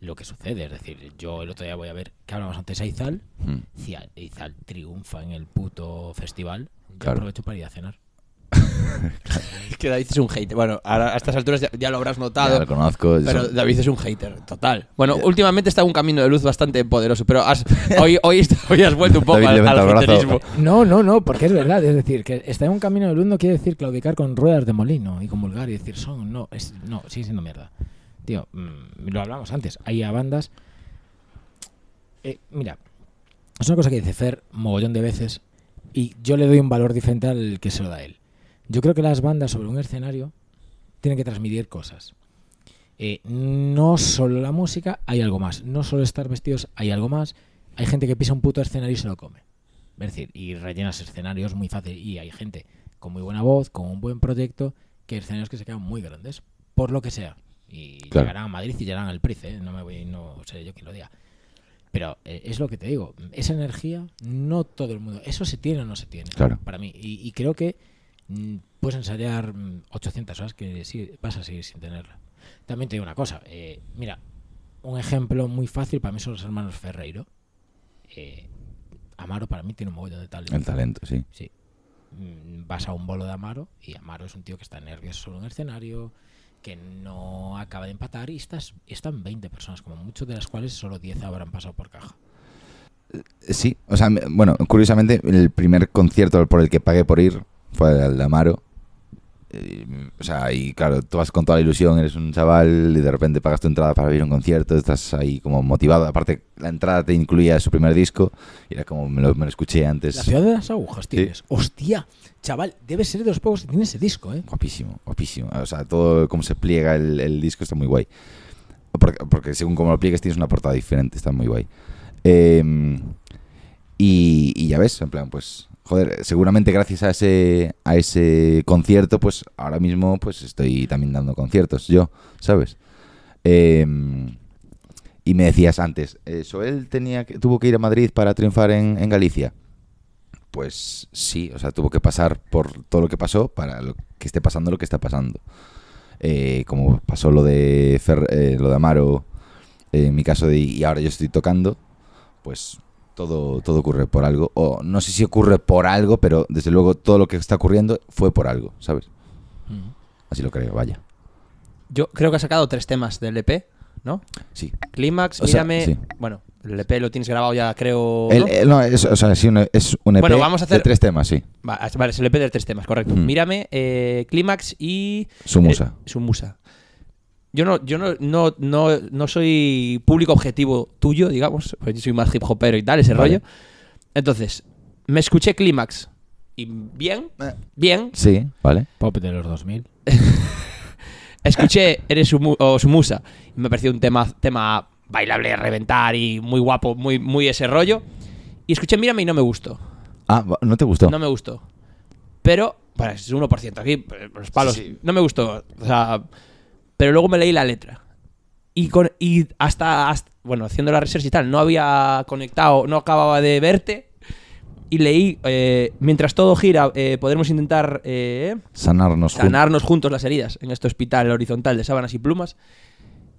lo que sucede. Es decir, yo el otro día voy a ver que hablamos antes a Izal. Mm. Si a- Izal triunfa en el puto festival, yo Claro. aprovecho para ir a cenar. Es que David es un hater. Bueno, ahora a estas alturas ya, ya lo habrás Ya notado. lo conozco. Pero David es un hater, total. Bueno, últimamente está en un camino de luz bastante poderoso, pero has- hoy, hoy, hoy has vuelto un poco David al, al. No, no, no, porque es verdad. Es decir, que está en un camino de luz no quiere decir claudicar con ruedas de molino y comulgar y decir son. No, es, no, sigue siendo mierda. Tío, mm, lo hablamos antes. Hay a bandas. Eh, mira, es una cosa que dice Fer mogollón de veces y yo le doy un valor diferente al que se lo da él. Yo creo que las bandas sobre un escenario tienen que transmitir cosas. Eh, no solo la música, hay algo más. No solo estar vestidos, hay algo más. Hay gente que pisa un puto escenario y se lo come. Es decir, y rellenas escenarios muy fácil. Y hay gente con muy buena voz, con un buen proyecto, que hay escenarios que se quedan muy grandes, por lo que sea. Y Claro. llegarán a Madrid y llegarán al Price, ¿eh? no me voy, no sé yo quién lo diga. Pero eh, es lo que te digo, esa energía no todo el mundo, eso se tiene o no se tiene, Claro. para mí. Y, y creo que puedes ensayar mm, 800 horas que sí, vas a seguir sin tenerla. También te digo una cosa, eh, mira, un ejemplo muy fácil para mí son los hermanos Ferreiro. Eh, Amaro para mí tiene un mogollón de talento. El talento, sí. Sí. Mm, Vas a un bolo de Amaro y Amaro es un tío que está nervioso sobre un escenario, que no acaba de empatar y estás, están 20 personas, como mucho, de las cuales solo 10 habrán pasado por caja. Sí, o sea, bueno, curiosamente, el primer concierto por el que pagué por ir fue el de Amaro. Eh, o sea, y claro, tú vas con toda la ilusión, eres un chaval y de repente pagas tu entrada para ir a un concierto, estás ahí como motivado. Aparte, la entrada te incluía su primer disco y era como me lo, me lo escuché antes. La ciudad de las agujas tienes. Hostia, chaval, debe ser de los pocos que tiene ese disco, ¿eh? Guapísimo, guapísimo. O sea, todo cómo se pliega el, el disco está muy guay. Porque, porque según cómo lo pliegues tienes una portada diferente, está muy guay. Eh, y, y ya ves, en plan, pues, joder, seguramente gracias a ese, a ese concierto, pues ahora mismo pues estoy también dando conciertos, yo, ¿sabes? Eh, y me decías antes, eh, ¿Soel tenía que, tuvo que ir a Madrid para triunfar en, Galicia? Pues sí, o sea, tuvo que pasar por todo lo que pasó para lo que esté pasando lo que está pasando. Eh, como pasó lo de eh, lo de Amaro, eh, en mi caso de y ahora yo estoy tocando, pues todo, todo ocurre por algo. O no sé si ocurre por algo, pero desde luego todo lo que está ocurriendo fue por algo, ¿sabes? Mm. Así lo creo, vaya. Yo creo que has sacado tres temas del EP, ¿no? Sí. Clímax, O sea, mírame. sí. Bueno, el EP lo tienes grabado ya, creo. El- ¿no? el- no, es, o sea, sí, un- es un EP Bueno, vamos a hacer- de tres temas, sí. Va- Vale, es el EP de tres temas, correcto. Mm. Mírame, eh, Clímax y. Su musa. eh, su musa. Yo no, yo no, no, no, no soy público objetivo tuyo, digamos. Pues yo soy más hip hopero y tal, ese Vale. rollo. Entonces, me escuché Clímax. Y bien, bien. Sí, ¿vale? Pop de los 2000. Escuché Eres su, o su musa. Y me pareció un tema, tema bailable reventar y muy guapo, muy, muy ese rollo. Y escuché Mírame y no me gustó. Ah, va- ¿no te gustó? No me gustó. Pero, bueno, es 1% aquí, pues, los palos. Sí, sí. No me gustó. O sea, pero luego me leí la letra. Y, con, y hasta, hasta- bueno, haciendo la research y tal, no había conectado, no acababa de verte. Y leí, eh, mientras todo gira, eh, podremos intentar eh, Sanarnos juntos. sanarnos juntos las heridas en este hospital horizontal de sábanas y plumas.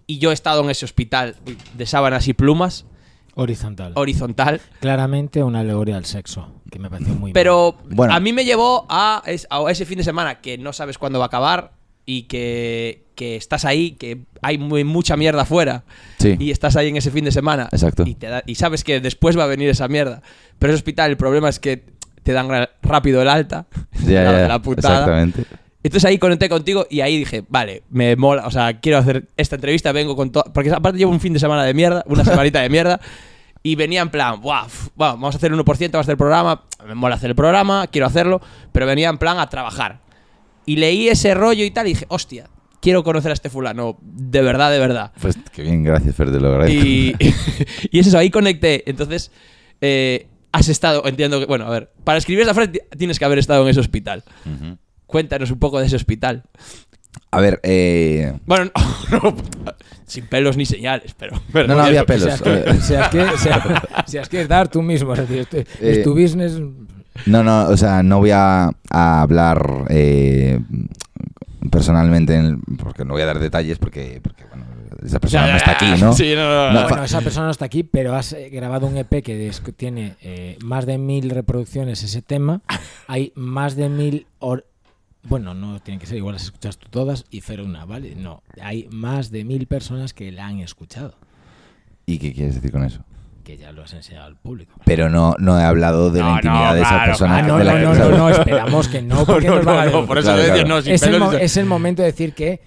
Y yo he estado en ese hospital de sábanas y plumas, Horizontal. horizontal. Claramente una alegoría al sexo, que me pareció muy Pero Bueno. a mí me llevó a, es- a ese fin de semana que no sabes cuándo va a acabar y que, que estás ahí, que hay muy, mucha mierda afuera Sí. y estás ahí en ese fin de semana. Exacto. Y, te da- y sabes que después va a venir esa mierda. Pero ese hospital, el problema es que te dan rápido el alta. Ya, la, putada. Exactamente. Entonces ahí conecté contigo y ahí dije, vale, me mola, o sea, quiero hacer esta entrevista, vengo con todo. Porque aparte llevo un fin de semana de mierda, una semanita de mierda. Y venía en plan, "Buah, f- bueno, vamos a hacer el 1%, vamos a hacer el programa. Me mola hacer el programa, quiero hacerlo. Pero venía en plan a trabajar. Y leí ese rollo y tal y dije, hostia, quiero conocer a este fulano. De verdad, de verdad. Pues qué bien, gracias, Fer, te lo agradezco. Y, y es eso, ahí conecté. Entonces, eh, has estado, entiendo que, bueno, a ver, para escribir esa frase ti- tienes que haber estado en ese hospital. Cuéntanos un poco de ese hospital. A ver, eh, Bueno, no, no, sin pelos ni señales, pero. pero No, no había pelos. Si has que, que- si has- si has que dar tú mismo, es decir, es tu- es Eh, tu business. No, no, o sea, no voy a, a hablar eh, personalmente, en- porque no voy a dar detalles, porque, porque bueno, esa persona no está aquí, ¿no? Sí, no, no, no. No, Bueno, esa persona no está aquí, pero has eh, grabado un EP que des- tiene eh, más de mil reproducciones ese tema. Hay más de mil Bueno, no tienen que ser igual, las escuchas tú todas y Fer una, ¿vale? No, hay más de mil personas que la han escuchado, ¿Y qué quieres decir con eso? Que ya lo has enseñado al público. Pero no, no he hablado de No, la no, intimidad de esa claro, persona. Ah, no, de la no, que- no, no, no, esperamos que no, porque no, nos van a no, no, por eso Claro, le decía, claro. no, sin es, el, pelos mo- y- es el momento de decir que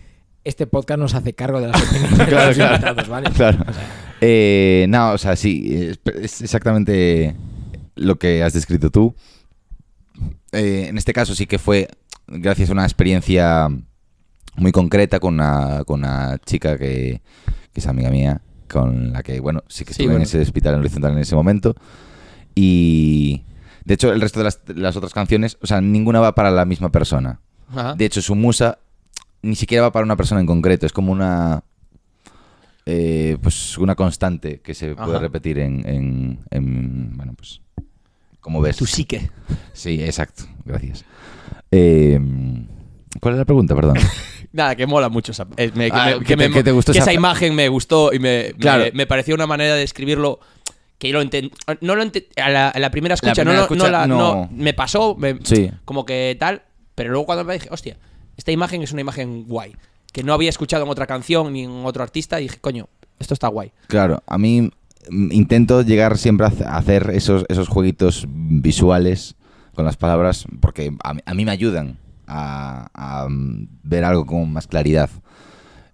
este podcast nos hace cargo de las opiniones de Claro, los claro. invitados, ¿vale? Claro. O sea, Eh, no, o sea, sí, es, es exactamente lo que has descrito tú. Eh, en este caso sí que fue gracias a una experiencia muy concreta con una, con una chica que, que es amiga mía, con la que, bueno, sí que Sí, estuve en bueno. ese hospital en horizontal en ese momento. Y de hecho, el resto de las, las otras canciones, o sea, ninguna va para la misma persona. Ajá. De hecho, su musa ni siquiera va para una persona en concreto, es como una. eh, pues una constante que se puede Ajá. repetir en, en- en- Bueno, pues. Como ves. Tu psique. Sí, exacto, gracias. Eh, ¿Cuál es la pregunta, perdón? Nada, que mola mucho. esa- eh, me- que Ah, me- que que te- me- que te gustó que esa imagen me gustó y me, Claro. me, me pareció una manera de escribirlo que lo enten- no lo enten- a la, a la primera escucha, primera no, lo- escucha, no la- no. no, me pasó me- Sí. como que tal, pero luego cuando me dije, hostia, esta imagen es una imagen guay, que no había escuchado en otra canción ni en otro artista y dije, coño, esto está guay. Claro, a mí mm, intento llegar siempre a hace- a hacer esos, esos jueguitos visuales con las palabras porque a, mí- a mí me ayudan a, a, mm, ver algo con más claridad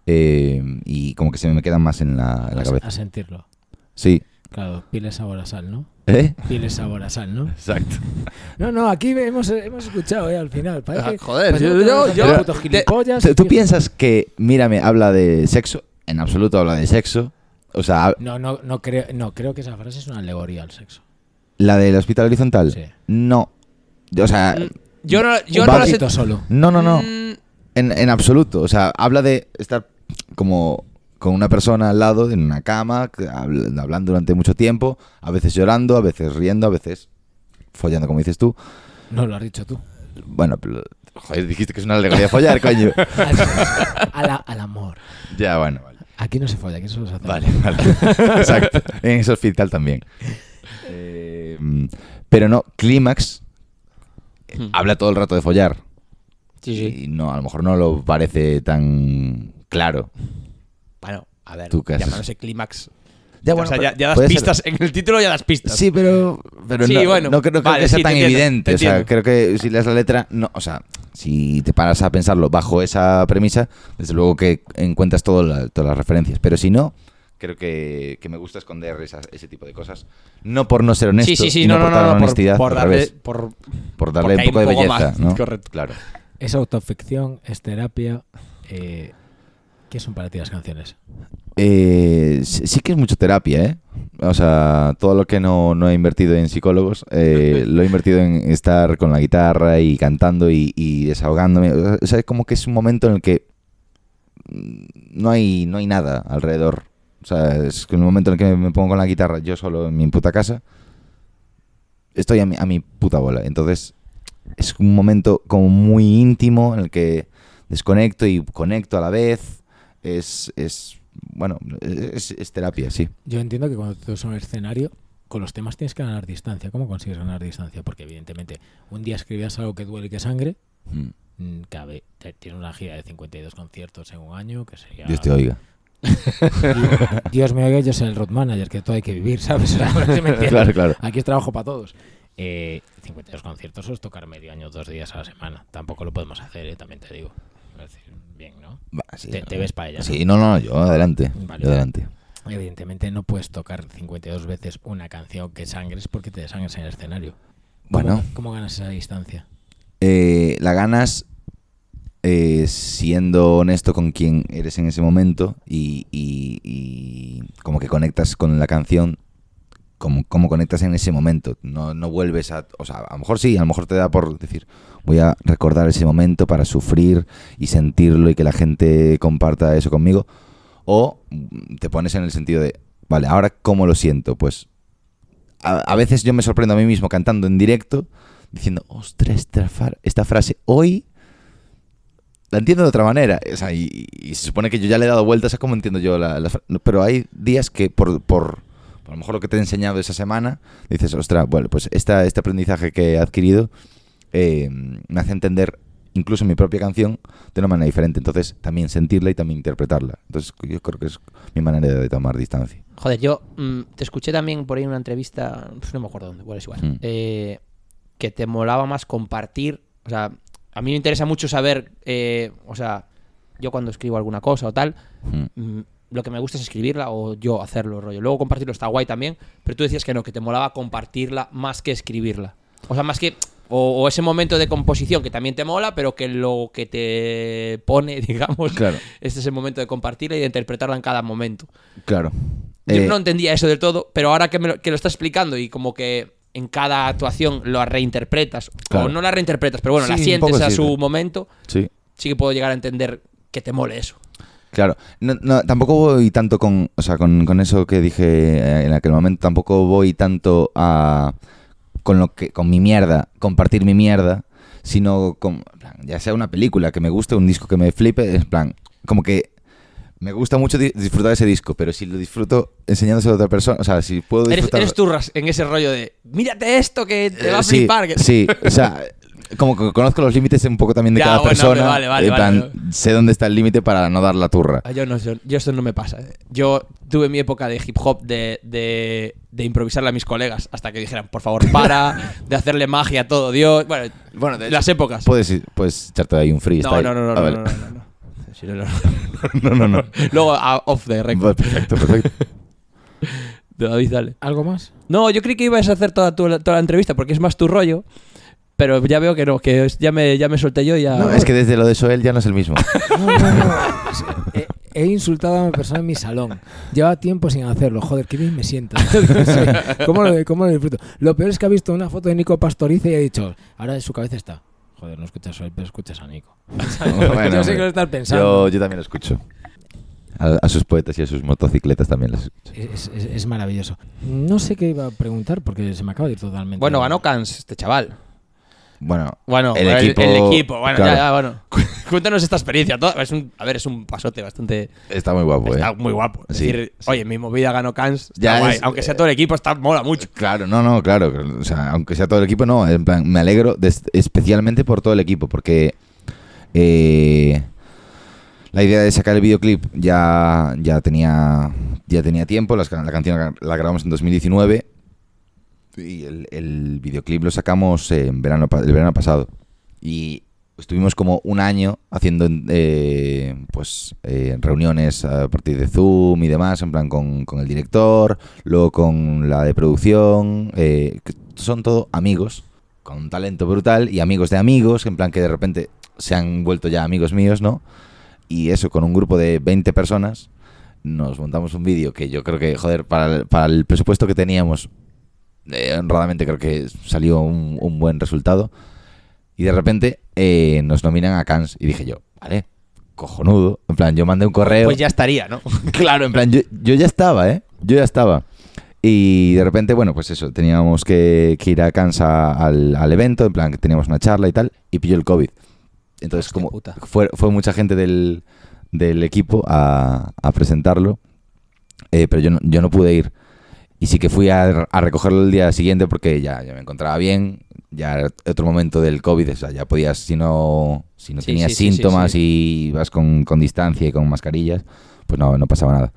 Eh, y como que se me quedan más en la, en la a, cabeza. a sentirlo. Sí. Claro, pile sabor a sal, ¿no? ¿Eh? Pile sabor a sal, ¿no? Exacto. No, no, aquí hemos, hemos escuchado, ¿eh? Al final. Parece, Ah, joder, parece yo- yo- te- ¿Tú, piensas que Mírame habla de sexo? En absoluto habla de sexo. O sea, hab- No, no, no creo, no, creo que esa frase es una alegoría al sexo. la del hospital horizontal. Sí. No. O sea, Mm, Yo no, yo Un no sé- solo. no, no, no. Mm, En, en absoluto. O sea, habla de estar como con una persona al lado en una cama, hablando durante mucho tiempo, a veces llorando, a veces riendo, a veces follando, como dices tú. No lo has dicho tú. Bueno, pero, joder, dijiste que es una alegoría de follar, coño. Al, amor. Ya, bueno, vale. Aquí no se folla, aquí solo se hace. Vale, vale. Exacto. En ese hospital también. Eh, pero no, Clímax Hmm. habla todo el rato de follar. Sí, sí. Y no, a lo mejor no lo parece tan claro. Bueno, a ver, ¿Tú qué haces? llamándose clímax. Ya, o bueno, sea, pero ya, ya das ser- pistas. En el título ya das pistas. Sí, pero, pero Sí, no, bueno. no, creo- no creo Vale, que sea sí, tan entiendo, evidente. te O sea, creo que si lees la letra, no, o sea, si te paras a pensarlo bajo esa premisa, desde luego que encuentras todo la- todas las referencias. Pero si no, creo que, que me gusta esconder esas- ese tipo de cosas. No por no ser honesto, sí, sí, sí, y no, no, no, por no, honestidad, por darle, revés, por, por darle porque un poco de belleza, más, ¿no? correcto. Claro. Es autoficción, es terapia. Eh, ¿Qué son para ti las canciones? Eh, sí que es mucho terapia, ¿eh? O sea, todo lo que no, no he invertido en psicólogos, eh, lo he invertido en estar con la guitarra y cantando y, y desahogándome. O sea, es como que es un momento en el que mm, no hay, no hay nada alrededor. O sea, es que en el momento en el que me pongo con la guitarra yo solo en mi puta casa, estoy a mi, a mi puta bola. Entonces, es un momento como muy íntimo en el que desconecto y conecto a la vez. Es, es bueno, es, es terapia, sí. Yo entiendo que cuando tú estás en un escenario, con los temas tienes que ganar distancia. ¿Cómo consigues ganar distancia? Porque evidentemente un día escribías algo que duele y que sangre, Mm. mm, cabe, tiene una gira de 52 conciertos en un año, que sería... Dios te oiga. Dios me oiga, yo soy el road manager, que todo hay que vivir, ¿sabes? Me. Claro, claro. Aquí es trabajo para todos. Eh, 52 conciertos es tocar medio año, dos días a la semana. Tampoco lo podemos hacer, ¿eh? también te digo. Es decir, bien, ¿no? Va, sí, Te- no. te ves pa' ella. Sí, no, no, yo adelante. Vale. Yo adelante. Evidentemente no puedes tocar 52 veces una canción que sangres porque te desangres en el escenario. ¿Cómo- Bueno. ¿Cómo, ganas esa distancia? Eh, la ganas eh, siendo honesto con quien eres en ese momento y, como que conectas con la canción como, como conectas en ese momento. No, no vuelves a... O sea, a lo mejor sí, a lo mejor te da por decir, voy a recordar ese momento para sufrir y sentirlo y que la gente comparta eso conmigo. O te pones en el sentido de, vale, ahora cómo lo siento. Pues a, veces yo me sorprendo a mí mismo cantando en directo diciendo, ostras, esta, esta frase hoy la entiendo de otra manera. O sea, y, y se supone que yo ya le he dado vueltas a cómo entiendo yo la, la Pero hay días que por, por, por a lo mejor lo que te he enseñado esa semana, dices, ostras, bueno, pues esta, este aprendizaje que he adquirido eh, me hace entender incluso mi propia canción de una manera diferente. Entonces, también sentirla y también interpretarla. Entonces, yo creo que es mi manera de tomar distancia. Joder, yo mm, te escuché también por ahí en una entrevista, pues no me acuerdo dónde, bueno, es igual, Mm. eh, que te molaba más compartir, o sea, a mí me interesa mucho saber, eh, o sea, yo cuando escribo alguna cosa o tal, Mm. lo que me gusta es escribirla o yo hacerlo, rollo. Luego compartirlo está guay también, pero tú decías que no, que te molaba compartirla más que escribirla. O sea, más que... O, o ese momento de composición que también te mola, pero que lo que te pone, digamos, Claro. este es el momento de compartirla y de interpretarla en cada momento. Claro. Yo Eh, no entendía eso del todo, pero ahora que, me lo, que lo estás explicando y como que en cada actuación lo reinterpretas, Claro. o no la reinterpretas, pero bueno, Sí, la sientes a su momento, Sí. sí que puedo llegar a entender que te mole eso. Claro, no, no, tampoco voy tanto con, o sea, con, con eso que dije eh, en aquel momento, tampoco voy tanto a con lo que con mi mierda, compartir mi mierda, sino con ya sea una película que me guste, un disco que me flipe, en plan, como que me gusta mucho di- disfrutar ese disco, pero si lo disfruto enseñándoselo a otra persona, o sea, si puedo Eres, disfrutar eres tú Ras, en ese rollo de, mírate esto que te va a Eh, sí, flipar. que-". Sí, o sea, como que conozco los límites un poco también de Ya, cada bueno, persona. vale, vale, en vale, plan, sé dónde está el límite para no dar la turra. Ah, Yo no, yo, yo esto no me pasa. eh. Yo tuve mi época de hip hop de, de, de improvisarle a mis colegas hasta que dijeran, por favor, para, de hacerle magia a todo Dios. Bueno, Bueno, de las épocas. Puedes, puedes echarte ahí un No, freestyle. no, no, no, Ah, no, vale. no, no, no, no. No, no, no. no, no, no. Luego, a- off the record. Perfecto, perfecto. David, dale. ¿Algo más? No, yo creí que ibas a hacer toda, tu- toda la entrevista porque es más tu rollo. Pero ya veo que no, que es- ya me, ya me solté yo y ya. No, es que desde lo de Soel ya no es el mismo. No, no, no. He, he insultado a una persona en mi salón. Lleva tiempo sin hacerlo. Joder, qué bien me siento. ¿Cómo, lo, ¿Cómo lo disfruto? Lo peor es que ha visto una foto de Nico Pastoriza y ha dicho, ahora en su cabeza está. Joder, no escuchas a él, pero escuchas a Nico. Bueno, yo sé que hombre, lo estás pensando. Yo, yo también lo escucho. A, a sus poetas y a sus motocicletas también los escucho. Es, es- es maravilloso. No sé qué iba a preguntar porque se me acaba de ir totalmente. Bueno, ganó Cans, este chaval. Bueno, Bueno, El el, equipo- el equipo. Bueno, claro. ya, ya, bueno. Cuéntanos esta experiencia. Todo- es un, a ver, es un pasote bastante. está muy guapo, Está ¿eh? muy guapo. Es Sí, decir, sí. oye, mi movida ganó Cans. Ya guay. es- Aunque sea todo el equipo, está mola mucho. Claro, no, no, claro. O sea, aunque sea todo el equipo, no. En plan, me alegro especialmente por todo el equipo, porque eh, la idea de sacar el videoclip ya, ya tenía ya tenía tiempo. Las la canción la grabamos en 2019 y el, el videoclip lo sacamos en verano, el verano pasado. Y estuvimos como un año haciendo eh, pues eh, reuniones a partir de Zoom y demás, en plan con, con el director, luego con la de producción, eh, son todo amigos, con un talento brutal y amigos de amigos, en plan que de repente se han vuelto ya amigos míos, ¿no? Y eso, con un grupo de 20 personas, nos montamos un vídeo que yo creo que, joder, para el, para el presupuesto que teníamos, eh, honradamente creo que salió un, un buen resultado. Y de repente eh, nos nominan a Cannes. Y dije yo, vale, cojonudo. En plan, yo mandé un correo. Pues ya estaría, ¿no? Claro, en plan, yo, yo ya estaba, ¿eh? Yo ya estaba. Y de repente, bueno, pues eso, teníamos que, que ir a Cannes a- al, al evento, en plan, que teníamos una charla y tal, y pilló el COVID. Entonces, Hostia como puta. fue, fue mucha gente del, del equipo a, a presentarlo, eh, pero yo no, yo no pude ir. Y sí que fui a, a recogerlo el día siguiente porque ya, ya me encontraba bien, ya era otro momento del COVID, o sea, ya podías, si no, si no Sí, tenías sí, sí, sí, síntomas sí. y vas con, con distancia y con mascarillas, pues no, no pasaba nada.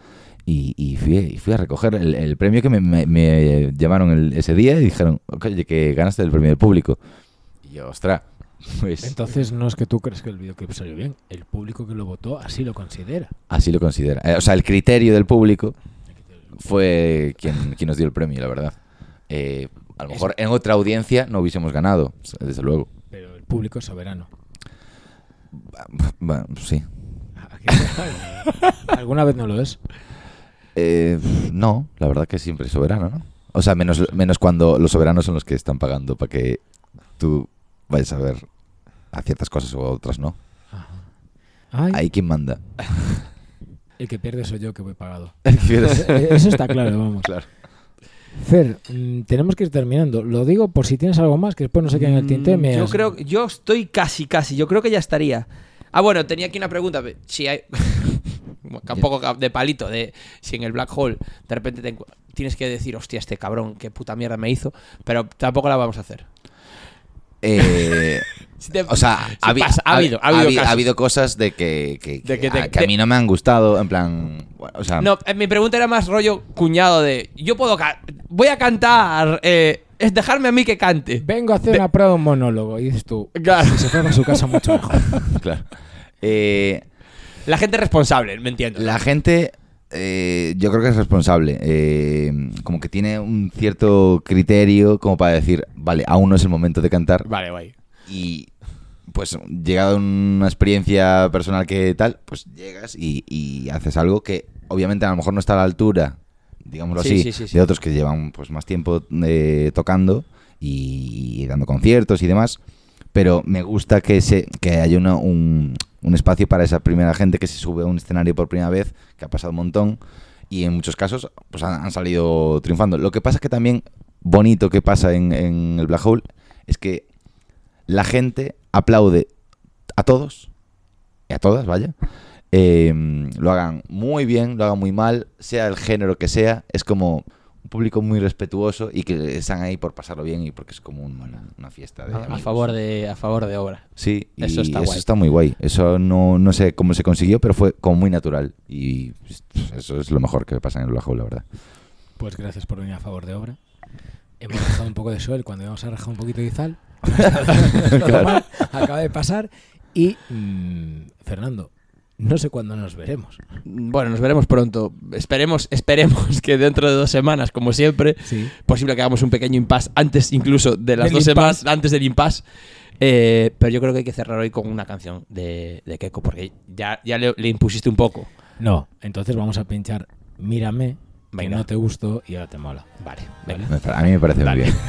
Y, y fui, y fui a recoger el, el premio que me, me- me llamaron el- ese día y dijeron, oye, que ganaste el premio del público. Y yo, ostras, pues Entonces no es que tú crees que el videoclip salió bien. El público que lo votó así lo considera. así lo considera. Eh, o sea, el criterio del público fue quien, quien nos dio el premio, la verdad. Eh, a lo mejor en otra audiencia no hubiésemos ganado, desde luego. Pero el público es soberano. Bueno, sí. ¿Alguna vez no lo es? Eh, no, la verdad que siempre es soberano, ¿no? O sea, menos, menos cuando los soberanos son los que están pagando para que tú vayas a ver a ciertas cosas o a otras no. Hay quien manda. El que pierde soy yo que voy pagado. Eh, Eso está claro, vamos. Claro. Fer, mm, tenemos que ir terminando. Lo digo por si tienes algo más, que después no se quede en el tinte. Mm, me Yo has- creo, yo estoy casi, casi. Yo creo que ya estaría. Ah, bueno, tenía aquí una pregunta. Si hay. un poco de palito, de si en el black hole de repente te tienes que decir, hostia, este cabrón, qué puta mierda me hizo, pero tampoco la vamos a hacer. Eh, O sea, ha, habi- pasa- ha habido, ha habido habi- casos. ha habido cosas de que, que, De que te- a, que a mí no me han gustado, en plan... bueno, O sea, No, eh, mi pregunta era más rollo cuñado de. Yo puedo. Voy a cantar. eh, es dejarme a mí que cante. Vengo a hacer una prueba de un monólogo. Y dices tú, Claro. si se fuera a su casa mucho mejor. claro. Eh, La gente responsable, me entiendo. La gente, eh, yo creo que es responsable. eh, como que tiene un cierto criterio como para decir, vale, aún no es el momento de cantar. Vale, guay. Y pues llegado a una experiencia personal que tal, pues llegas y, y haces algo que obviamente a lo mejor no está a la altura, digámoslo Sí, así, sí, sí, sí. de otros que llevan pues más tiempo eh, tocando y dando conciertos y demás. Pero me gusta que se que haya una- un, un espacio para esa primera gente que se sube a un escenario por primera vez, que ha pasado un montón y en muchos casos pues han, salido triunfando. Lo que pasa que también bonito que pasa en, en el Black Hole es que la gente aplaude a todos, y a todas, vaya, eh, lo hagan muy bien, lo hagan muy mal, sea el género que sea, es como un público muy respetuoso y que están ahí por pasarlo bien y porque es como un- una, una fiesta de A, favor de, a favor de obra. Sí, y Eso está guay. está muy guay. Eso no, no sé cómo se consiguió, pero fue como muy natural. Y eso es lo mejor que pasa en el Hole, la verdad. Pues gracias por venir a favor de obra. Hemos dejado un poco de suel cuando íbamos a rajar un poquito de Izal. Acaba de pasar. Y, mm, Fernando, no sé cuándo nos veremos. Bueno, nos veremos pronto. Esperemos, esperemos que dentro de dos semanas, como siempre, sí. posible que hagamos un pequeño impasse antes incluso de las dos semanas, antes del impasse. Eh, pero yo creo que hay que cerrar hoy con una canción de, Keiko, porque ya, ya le, impusiste un poco. No, entonces vamos a pinchar Mírame, que no te gustó y ahora te mola. Vale, venga. A mí me parece Dale. bien.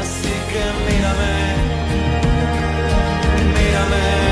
Así que mírame. Amen.